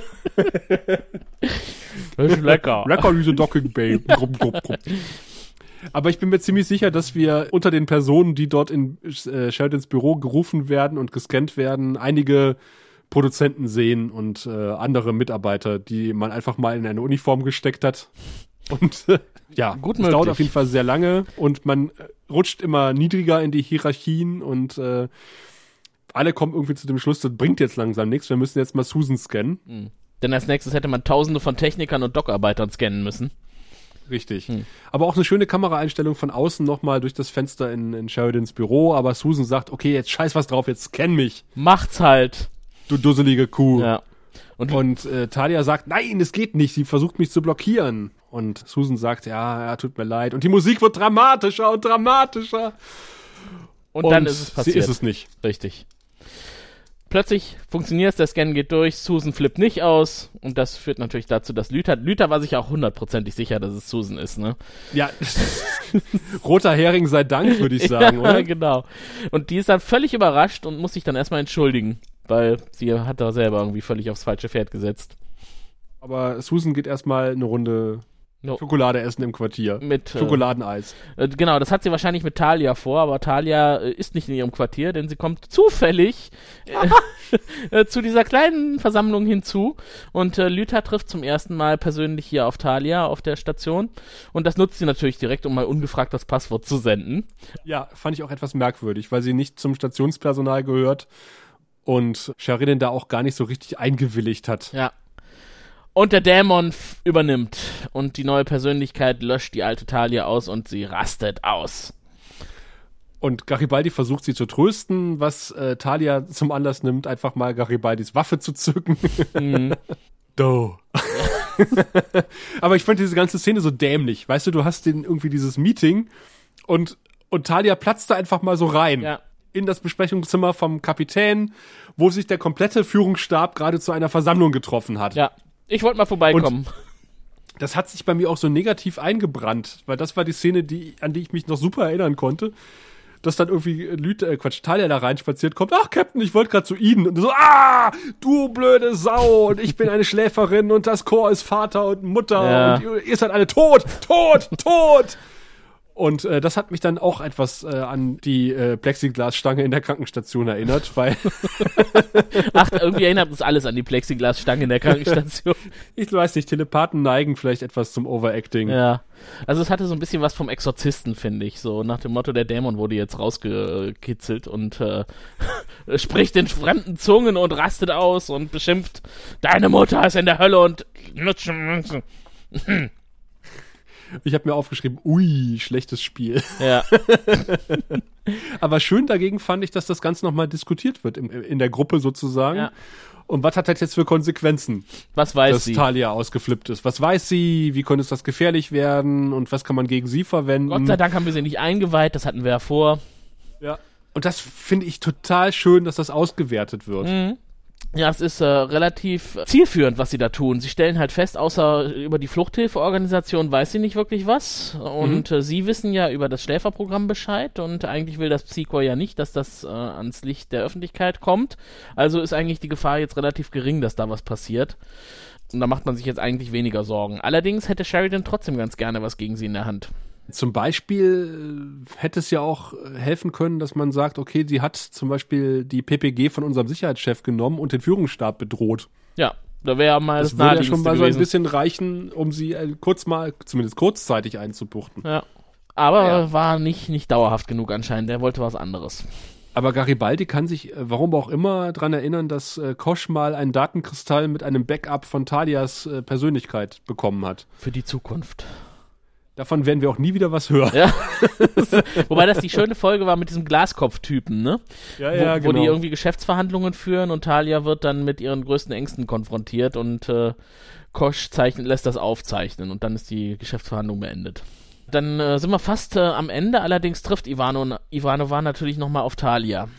das ist lecker. Lecker diese Docking grupp. Aber ich bin mir ziemlich sicher, dass wir unter den Personen, die dort in äh, Sheldons Büro gerufen werden und gescannt werden, einige Produzenten sehen und äh, andere Mitarbeiter, die man einfach mal in eine Uniform gesteckt hat. Und äh, ja, Gut es dauert auf jeden Fall sehr lange und man äh, rutscht immer niedriger in die Hierarchien und äh, alle kommen irgendwie zu dem Schluss, das bringt jetzt langsam nichts, wir müssen jetzt mal Susan scannen. Denn als nächstes hätte man tausende von Technikern und Dockarbeitern scannen müssen. Richtig. Hm. Aber auch eine schöne Kameraeinstellung von außen nochmal durch das Fenster in, in Sheridans Büro. Aber Susan sagt, okay, jetzt scheiß was drauf, jetzt scan mich, Macht's halt. du dusselige Kuh. Ja. Und, Und äh, Talia sagt, nein, es geht nicht, sie versucht mich zu blockieren. Und Susan sagt, ja, ja, tut mir leid. Und die Musik wird dramatischer und dramatischer. und dann ist es passiert. Sie ist es nicht. Richtig. Plötzlich funktioniert es, der Scan geht durch, Susan flippt nicht aus und das führt natürlich dazu, dass Lüther, Lüther war sich auch hundertprozentig sicher, dass es Susan ist, ne? Ja, roter Hering sei Dank, würde ich sagen, ja, oder? genau. Und die ist dann völlig überrascht und muss sich dann erstmal entschuldigen, weil sie hat da selber irgendwie völlig aufs falsche Pferd gesetzt. Aber Susan geht erstmal eine Runde No. Schokolade essen im Quartier. Mit, äh, Schokoladeneis. Äh, genau, das hat sie wahrscheinlich mit Talia vor, aber Talia äh, ist nicht in ihrem Quartier, denn sie kommt zufällig äh, äh, zu dieser kleinen Versammlung hinzu und äh, Lüther trifft zum ersten Mal persönlich hier auf Talia auf der Station und das nutzt sie natürlich direkt, um mal ungefragt das Passwort zu senden. Ja, fand ich auch etwas merkwürdig, weil sie nicht zum Stationspersonal gehört und Sheridan da auch gar nicht so richtig eingewilligt hat. Ja. Und der Dämon übernimmt und die neue Persönlichkeit löscht die alte Talia aus und sie rastet aus. Und Garibaldi versucht sie zu trösten, was äh, Talia zum Anlass nimmt, einfach mal Garibaldis Waffe zu zücken. Do. Aber ich fand diese ganze Szene so dämlich. Weißt du, du hast den irgendwie dieses Meeting und, und Talia platzt da einfach mal so rein. Ja. In das Besprechungszimmer vom Kapitän, wo sich der komplette Führungsstab gerade zu einer Versammlung getroffen hat. Ja. Ich wollte mal vorbeikommen. das hat sich bei mir auch so negativ eingebrannt, weil das war die Szene, die, an die ich mich noch super erinnern konnte. Dass dann irgendwie Lüte, äh, Quatsch, Talia da reinspaziert kommt. Ach, Captain, ich wollte gerade zu Ihnen. Und so, ah, du blöde Sau. Und ich bin eine Schläferin und das Chor ist Vater und Mutter. Ja. Und ihr, ihr seid alle tot, tot, tot. Und äh, das hat mich dann auch etwas äh, an die äh, Plexiglasstange in der Krankenstation erinnert, weil Ach, irgendwie erinnert uns alles an die Plexiglasstange in der Krankenstation. ich weiß nicht, Telepathen neigen vielleicht etwas zum Overacting. Ja. Also es hatte so ein bisschen was vom Exorzisten, finde ich. So nach dem Motto, der Dämon wurde jetzt rausgekitzelt und äh, spricht in fremden Zungen und rastet aus und beschimpft, deine Mutter ist in der Hölle und Ich habe mir aufgeschrieben, ui, schlechtes Spiel. ja. Aber schön dagegen fand ich, dass das Ganze nochmal diskutiert wird im, in der Gruppe sozusagen. Ja. Und was hat das jetzt für Konsequenzen, Was weiß dass sie? Talia ausgeflippt ist? Was weiß sie? Wie könnte es das gefährlich werden? Und was kann man gegen sie verwenden? Gott sei Dank haben wir sie nicht eingeweiht, das hatten wir ja vor. Ja. Und das finde ich total schön, dass das ausgewertet wird. Mhm. Ja, es ist äh, relativ zielführend, was sie da tun. Sie stellen halt fest, außer über die Fluchthilfeorganisation weiß sie nicht wirklich was. Und äh, sie wissen ja über das Schläferprogramm Bescheid. Und eigentlich will das Psychor ja nicht, dass das äh, ans Licht der Öffentlichkeit kommt. Also ist eigentlich die Gefahr jetzt relativ gering, dass da was passiert. Und da macht man sich jetzt eigentlich weniger Sorgen. Allerdings hätte Sheridan trotzdem ganz gerne was gegen sie in der Hand. Zum Beispiel äh, hätte es ja auch äh, helfen können, dass man sagt, okay, sie hat zum Beispiel die PPG von unserem Sicherheitschef genommen und den Führungsstab bedroht. Ja, da wäre mal das, Das würde ja schon mal so ein bisschen reichen, um sie äh, kurz mal, zumindest kurzzeitig einzubuchten. Ja. Aber Ja. war nicht, nicht dauerhaft genug anscheinend. Der wollte was anderes. Aber Garibaldi kann sich, warum auch immer, dran erinnern, dass äh, Kosch mal einen Datenkristall mit einem Backup von Talias äh, Persönlichkeit bekommen hat. Für die Zukunft. Davon werden wir auch nie wieder was hören. Ja. Wobei das die schöne Folge war mit diesem Glaskopf-Typen, ne? Ja, wo, ja, wo die genau. irgendwie Geschäftsverhandlungen führen und Talia wird dann mit ihren größten Ängsten konfrontiert und äh, Kosch zeichnet, lässt das aufzeichnen und dann ist die Geschäftsverhandlung beendet. Dann äh, sind wir fast äh, am Ende, allerdings trifft Ivano, Ivanova natürlich nochmal auf Talia.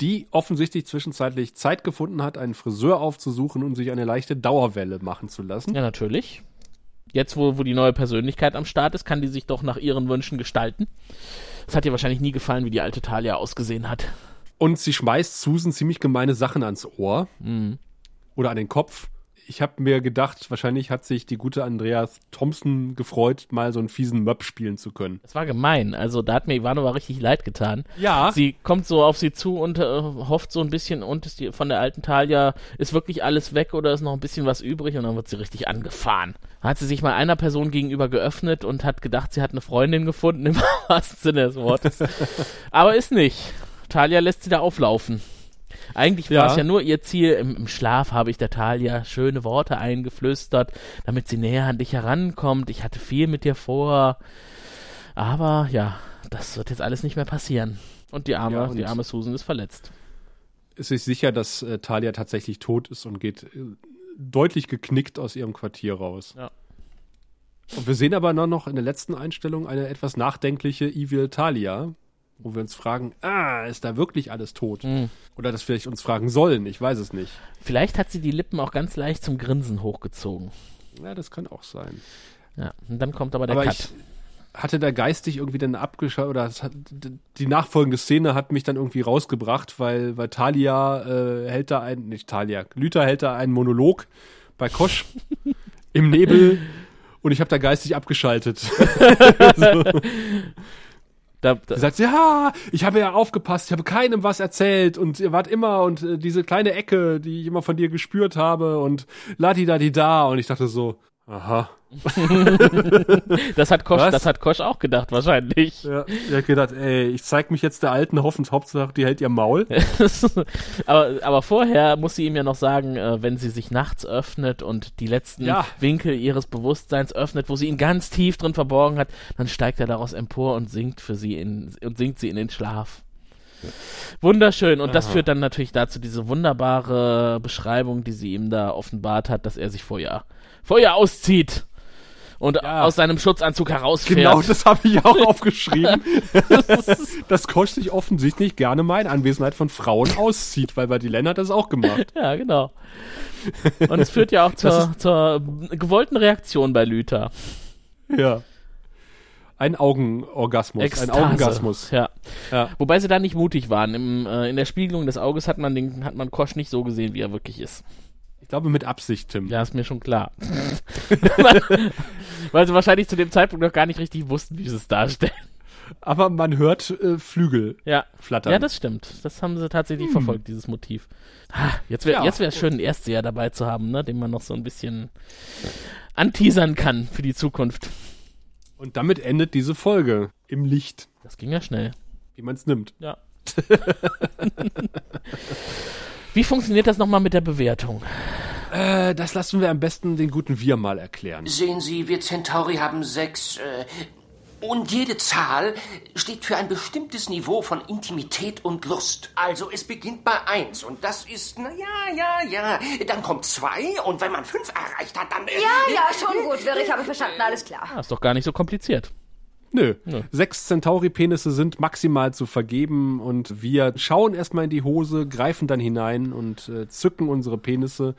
Die offensichtlich zwischenzeitlich Zeit gefunden hat, einen Friseur aufzusuchen und sich eine leichte Dauerwelle machen zu lassen. Ja, natürlich. Jetzt, wo, wo die neue Persönlichkeit am Start ist, kann die sich doch nach ihren Wünschen gestalten. Es hat ihr wahrscheinlich nie gefallen, wie die alte Talia ausgesehen hat. Und sie schmeißt Susan ziemlich gemeine Sachen ans Ohr Mhm. oder an den Kopf. Ich habe mir gedacht, wahrscheinlich hat sich die gute Andreas Thompson gefreut, mal so einen fiesen Möb spielen zu können. Das war gemein. Also da hat mir Ivanova richtig leid getan. Ja. Sie kommt so auf sie zu und äh, hofft so ein bisschen, und ist die, von der alten Talia, ist wirklich alles weg oder ist noch ein bisschen was übrig? Und dann wird sie richtig angefahren. Hat sie sich mal einer Person gegenüber geöffnet und hat gedacht, sie hat eine Freundin gefunden, im wahrsten Sinne des Wortes. Aber ist nicht. Talia lässt sie da auflaufen. Eigentlich war Ja. es ja nur ihr Ziel. Im, Im Schlaf habe ich der Talia schöne Worte eingeflüstert, damit sie näher an dich herankommt. Ich hatte viel mit dir vor. Aber ja, das wird jetzt alles nicht mehr passieren. Und die arme, Ja, und- die arme Susan ist verletzt. Es ist sicher, dass äh, Talia tatsächlich tot ist und geht äh, deutlich geknickt aus ihrem Quartier raus. Ja. Und wir sehen aber noch, noch in der letzten Einstellung eine etwas nachdenkliche Evil Talia, wo wir uns fragen, ah, ist da wirklich alles tot? Hm. Oder das vielleicht uns fragen sollen, ich weiß es nicht. Vielleicht hat sie die Lippen auch ganz leicht zum Grinsen hochgezogen. Ja, das kann auch sein. Ja, und dann kommt aber der aber Cut. ich hatte da geistig irgendwie dann abgeschaut, oder hat, die nachfolgende Szene hat mich dann irgendwie rausgebracht, weil, weil Talia äh, hält da ein, nicht Talia, Lüther hält da einen Monolog bei Kosch im Nebel und ich habe da geistig abgeschaltet. da, da, Sie sagt, ja, ich habe ja aufgepasst, ich habe keinem was erzählt und ihr wart immer und äh, diese kleine Ecke, die ich immer von dir gespürt habe und ladi da di da. Und ich dachte so, aha. das, hat Kosch, Was? das hat Kosch auch gedacht, wahrscheinlich. Ja, ich hab gedacht, ey, ich zeig mich jetzt der alten Hoffens Hauptsache, die hält ihr Maul. aber, aber vorher muss sie ihm ja noch sagen, äh, wenn sie sich nachts öffnet und die letzten Ja. Winkel ihres Bewusstseins öffnet, wo sie ihn ganz tief drin verborgen hat, dann steigt er daraus empor und singt für sie in, und singt sie in den Schlaf. Wunderschön. Und das Aha. führt dann natürlich dazu diese wunderbare Beschreibung, die sie ihm da offenbart hat, dass er sich vor ihr, vor ihr auszieht und Ja. aus seinem Schutzanzug herausfährt. Genau, das habe ich auch aufgeschrieben. dass Kosch sich offensichtlich gerne mal in Anwesenheit von Frauen auszieht, weil bei Dylan hat das auch gemacht. Ja, genau. Und es führt ja auch zur, zur gewollten Reaktion bei Lüther. Ja. Ein Augenorgasmus, ein Augengasmus. Ja. Ja. Wobei sie da nicht mutig waren. Im, äh, in der Spiegelung des Auges hat man, den, hat man Kosch nicht so gesehen, wie er wirklich ist. Ich glaube mit Absicht, Tim. Ja, ist mir schon klar. Weil sie wahrscheinlich zu dem Zeitpunkt noch gar nicht richtig wussten, wie sie es darstellen. Aber man hört äh, Flügel Ja. flattern. Ja, das stimmt. Das haben sie tatsächlich verfolgt, dieses Motiv. Ah, jetzt wäre Ja. jetzt wär schön, einen Erstseher dabei zu haben, ne, den man noch so ein bisschen anteasern kann für die Zukunft. Und damit endet diese Folge im Licht, Das ging ja schnell. wie man es nimmt. Ja. Wie funktioniert das nochmal mit der Bewertung? Äh, das lassen wir am besten den guten Wir mal erklären. Sehen Sie, wir Centauri haben sechs. Äh, und jede Zahl steht für ein bestimmtes Niveau von Intimität und Lust. Also es beginnt bei eins und das ist, na ja, ja, ja. Dann kommt zwei und wenn man fünf erreicht hat, dann. Äh, Ja, ja, schon gut, Wirr, ich habe verstanden, alles klar. Ah, ist doch gar nicht so kompliziert. Nö. Nö. Sechs Centauri-Penisse sind maximal zu vergeben und wir schauen erstmal in die Hose, greifen dann hinein und äh, zücken unsere Penisse.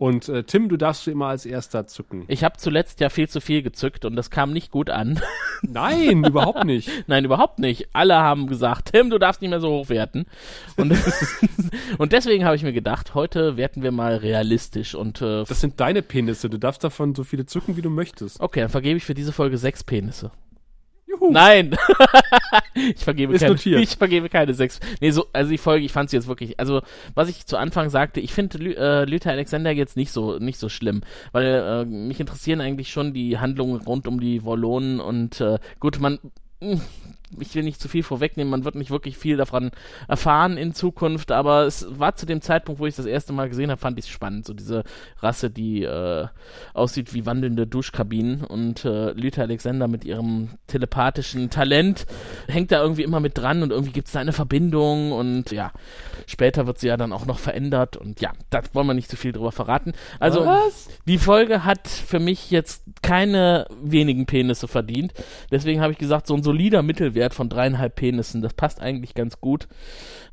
Und äh, Tim, du darfst du immer als erster zücken. Ich habe zuletzt ja viel zu viel gezückt und das kam nicht gut an. Nein, überhaupt nicht. Nein, überhaupt nicht. Alle haben gesagt, Tim, du darfst nicht mehr so hochwerten. Und, und deswegen habe ich mir gedacht, heute werten wir mal realistisch und äh, Das sind deine Penisse. Du darfst davon so viele zücken, wie du möchtest. okay, dann vergebe ich für diese Folge sechs Penisse. Juhu. Nein! ich vergebe Ist keine. notiert. Ich vergebe keine sechs. Nee, so, also die Folge, ich fand sie jetzt wirklich, also was ich zu Anfang sagte, ich finde Lü äh, Luther Alexander jetzt nicht so nicht so schlimm, weil äh, mich interessieren eigentlich schon die Handlungen rund um die Wollonen und äh, gut, man ich will nicht zu viel vorwegnehmen, man wird nicht wirklich viel davon erfahren in Zukunft, aber es war zu dem Zeitpunkt, wo ich das erste Mal gesehen habe, fand ich es spannend. So diese Rasse, die äh, aussieht wie wandelnde Duschkabinen und äh, Lüther Alexander mit ihrem telepathischen Talent hängt da irgendwie immer mit dran und irgendwie gibt es da eine Verbindung und ja, später wird sie ja dann auch noch verändert und ja, da wollen wir nicht zu viel drüber verraten. Also Was? die Folge hat für mich jetzt keine wenigen Penisse verdient. Deswegen habe ich gesagt, so ein solider Mittelwert von dreieinhalb Penissen, das passt eigentlich ganz gut.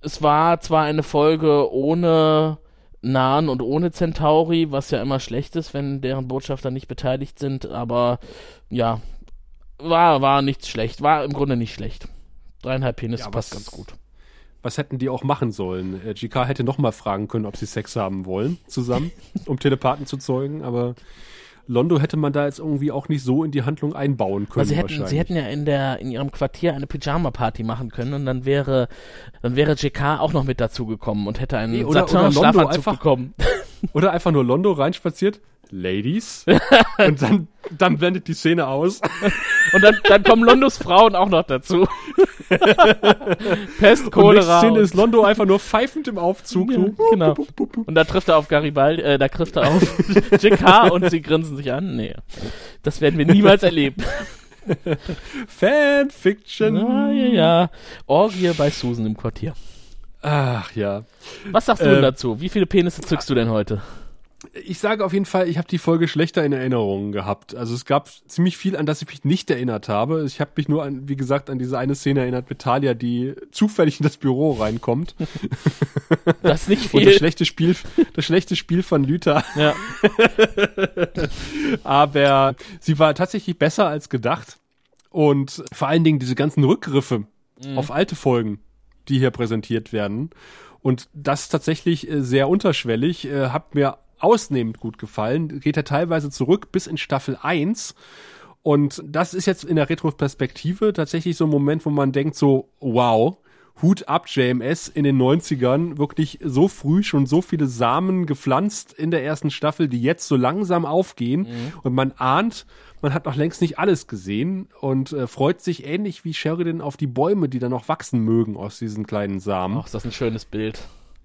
Es war zwar eine Folge ohne Nahen und ohne Centauri, was ja immer schlecht ist, wenn deren Botschafter nicht beteiligt sind, aber ja, war, war nichts schlecht, war im Grunde nicht schlecht. Dreieinhalb Penisse Ja, passt ganz gut. Was hätten die auch machen sollen? Äh, GK hätte noch mal fragen können, ob sie Sex haben wollen, zusammen, um Telepathen zu zeugen, aber Londo hätte man da jetzt irgendwie auch nicht so in die Handlung einbauen können. Weil sie hätten, sie hätten ja in der in ihrem Quartier eine Pyjama-Party machen können und dann wäre dann wäre JK auch noch mit dazu gekommen und hätte einen Nee, oder- oder Londo einfach- bekommen. Oder einfach nur Londo reinspaziert, Ladies, und dann, dann blendet die Szene aus. Und dann, dann kommen Londos Frauen auch noch dazu. Pest, Cholera. Szene und- ist Londo einfach nur pfeifend im Aufzug. Ja, so. genau. Und da trifft er auf Garibaldi, äh, da trifft er auf JK und sie grinsen sich an. Nee, das werden wir niemals erleben. Fanfiction. Ja, ja, ja. Orgie bei Susan im Quartier. Ach ja. Was sagst du denn dazu? Wie viele Penisse zückst du denn heute? Ich sage auf jeden Fall, ich habe die Folge schlechter in Erinnerung gehabt. Also es gab ziemlich viel, an das ich mich nicht erinnert habe. Ich habe mich nur an, wie gesagt, an diese eine Szene erinnert mit Talia, die zufällig in das Büro reinkommt. Das ist nicht Und das viel. schlechte Spiel, das schlechte Spiel von Lüther. Ja. Aber sie war tatsächlich besser als gedacht. Und vor allen Dingen diese ganzen Rückgriffe auf alte Folgen, die hier präsentiert werden. Und das tatsächlich äh, sehr unterschwellig, äh, hat mir ausnehmend gut gefallen. Geht ja teilweise zurück bis in Staffel 1. Und das ist jetzt in der Retroperspektive tatsächlich so ein Moment, wo man denkt so, wow, Hut ab JMS in den 90ern, wirklich so früh schon so viele Samen gepflanzt in der ersten Staffel, die jetzt so langsam aufgehen und man ahnt, man hat noch längst nicht alles gesehen und äh, freut sich ähnlich wie Sheridan auf die Bäume, die dann noch wachsen mögen aus diesen kleinen Samen. Ach, ist das ein schönes Bild.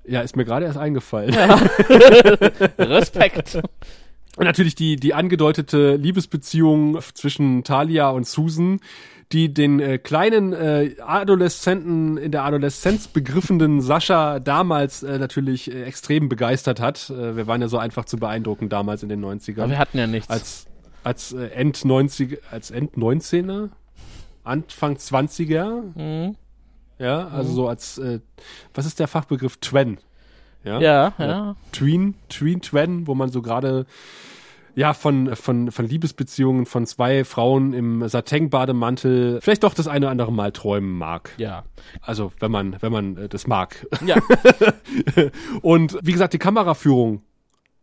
Ja, ist mir gerade erst eingefallen. Respekt. Und natürlich die, die angedeutete Liebesbeziehung zwischen Talia und Susan, die den äh, kleinen äh, Adoleszenten in der Adoleszenz begriffenen Sascha damals äh, natürlich äh, extrem begeistert hat. Äh, wir waren ja so einfach zu beeindrucken damals in den 90ern. Aber wir hatten ja nichts. als als äh, End 90 als End 19er, Anfang 20er. Mhm. Ja, also so als äh, was ist der Fachbegriff Twen? Ja. ja, ja. Tween, Tween, Twen, wo man so gerade ja von von von Liebesbeziehungen von zwei Frauen im Satin-Bademantel vielleicht doch das eine oder andere Mal träumen mag. Ja. Also wenn man wenn man äh, das mag. Ja. Und wie gesagt, die Kameraführung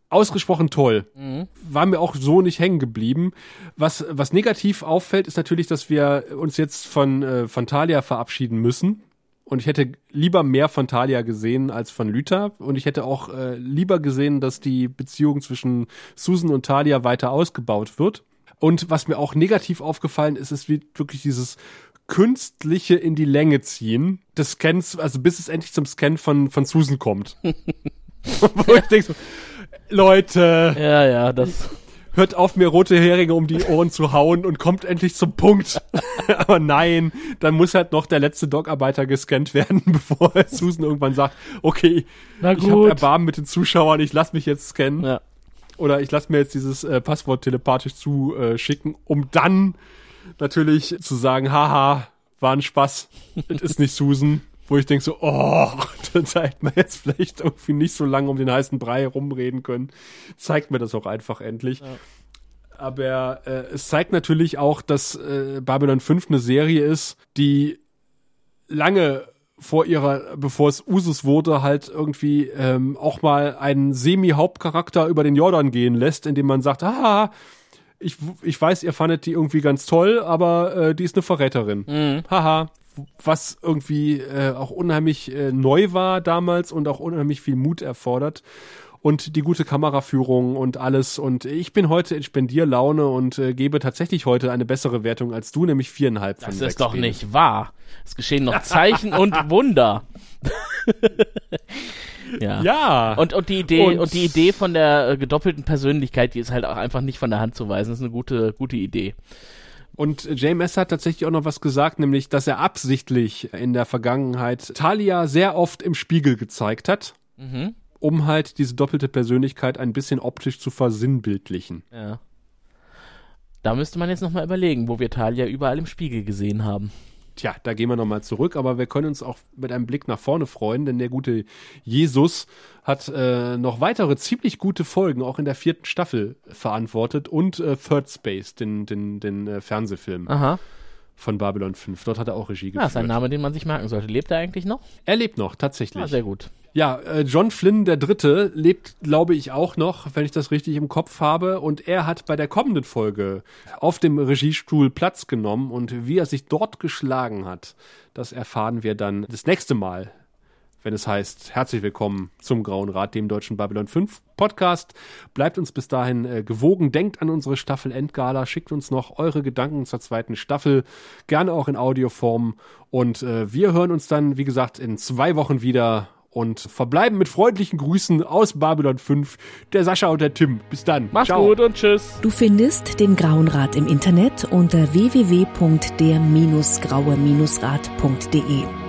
ausgesprochen toll. Mhm. War mir auch so nicht hängen geblieben. Was was negativ auffällt, ist natürlich, dass wir uns jetzt von äh, von Talia verabschieden müssen. Und ich hätte lieber mehr von Talia gesehen als von Lüther. Und ich hätte auch äh, lieber gesehen, dass die Beziehung zwischen Susan und Talia weiter ausgebaut wird. Und was mir auch negativ aufgefallen ist, ist wirklich dieses künstliche in die Länge ziehen des Scans, also bis es endlich zum Scan von, von Susan kommt. Wo ich denke so, Leute, Ja, ja, das. Hört auf, mir rote Heringe um die Ohren zu hauen und kommt endlich zum Punkt. Aber nein, dann muss halt noch der letzte Dogarbeiter gescannt werden, bevor Susan irgendwann sagt, okay, Na ich habe. Erbarmen mit den Zuschauern, ich lass mich jetzt scannen. Ja. Oder ich lasse mir jetzt dieses äh, Passwort telepathisch zuschicken, äh, schicken, um dann natürlich zu sagen, haha, war ein Spaß, es ist nicht Susan. Wo ich denke so, oh, da hätte man jetzt vielleicht irgendwie nicht so lange um den heißen Brei rumreden können. Zeigt mir das auch einfach endlich. Aber äh, es zeigt natürlich auch, dass äh, Babylon 5 eine Serie ist, die lange vor ihrer, bevor es Usus wurde, halt irgendwie ähm, auch mal einen Semi-Hauptcharakter über den Jordan gehen lässt, indem man sagt, ah, ich, ich weiß, ihr fandet die irgendwie ganz toll, aber äh, die ist eine Verräterin. Haha. Was irgendwie äh, auch unheimlich äh, neu war damals und auch unheimlich viel Mut erfordert. und die gute Kameraführung und alles. Und ich bin heute in Spendierlaune und äh, gebe tatsächlich heute eine bessere Wertung als du, nämlich viereinhalb von Das ist doch Bene. nicht wahr. Es geschehen noch Zeichen und Wunder. ja. Ja. Und, und die Idee, Und- und, die Idee von der äh, gedoppelten Persönlichkeit, die ist halt auch einfach nicht von der Hand zu weisen. Das ist eine gute, gute Idee. Und JMS hat tatsächlich auch noch was gesagt, nämlich, dass er absichtlich in der Vergangenheit Talia sehr oft im Spiegel gezeigt hat, Mhm. um halt diese doppelte Persönlichkeit ein bisschen optisch zu versinnbildlichen. Ja. Da müsste man jetzt nochmal überlegen, wo wir Talia überall im Spiegel gesehen haben. Tja, da gehen wir nochmal zurück, aber wir können uns auch mit einem Blick nach vorne freuen, denn der gute Jesus hat äh, noch weitere ziemlich gute Folgen auch in der vierten Staffel verantwortet und äh, Third Space, den, den, den äh, Fernsehfilm Aha. Von Babylon 5. Dort hat er auch Regie Ja, geführt. ist ein Name, den man sich merken sollte. Lebt er eigentlich noch? Er lebt noch, tatsächlich. Ah, sehr gut. Ja, äh, John Flynn der Dritte lebt, glaube ich, auch noch, wenn ich das richtig im Kopf habe. Und er hat bei der kommenden Folge auf dem Regiestuhl Platz genommen. Und wie er sich dort geschlagen hat, das erfahren wir dann das nächste Mal, wenn es heißt, herzlich willkommen zum Grauen Rat, dem deutschen Babylon 5 Podcast. Bleibt uns bis dahin äh, gewogen, denkt an unsere Staffel Endgala, schickt uns noch eure Gedanken zur zweiten Staffel, gerne auch in Audioform. Und äh, wir hören uns dann, wie gesagt, in zwei Wochen wieder und verbleiben mit freundlichen Grüßen aus Babylon 5, der Sascha und der Tim. Bis dann. Mach's Ciao. gut und tschüss. Du findest den Grauen Rat im Internet unter www.der-graue-rat.de,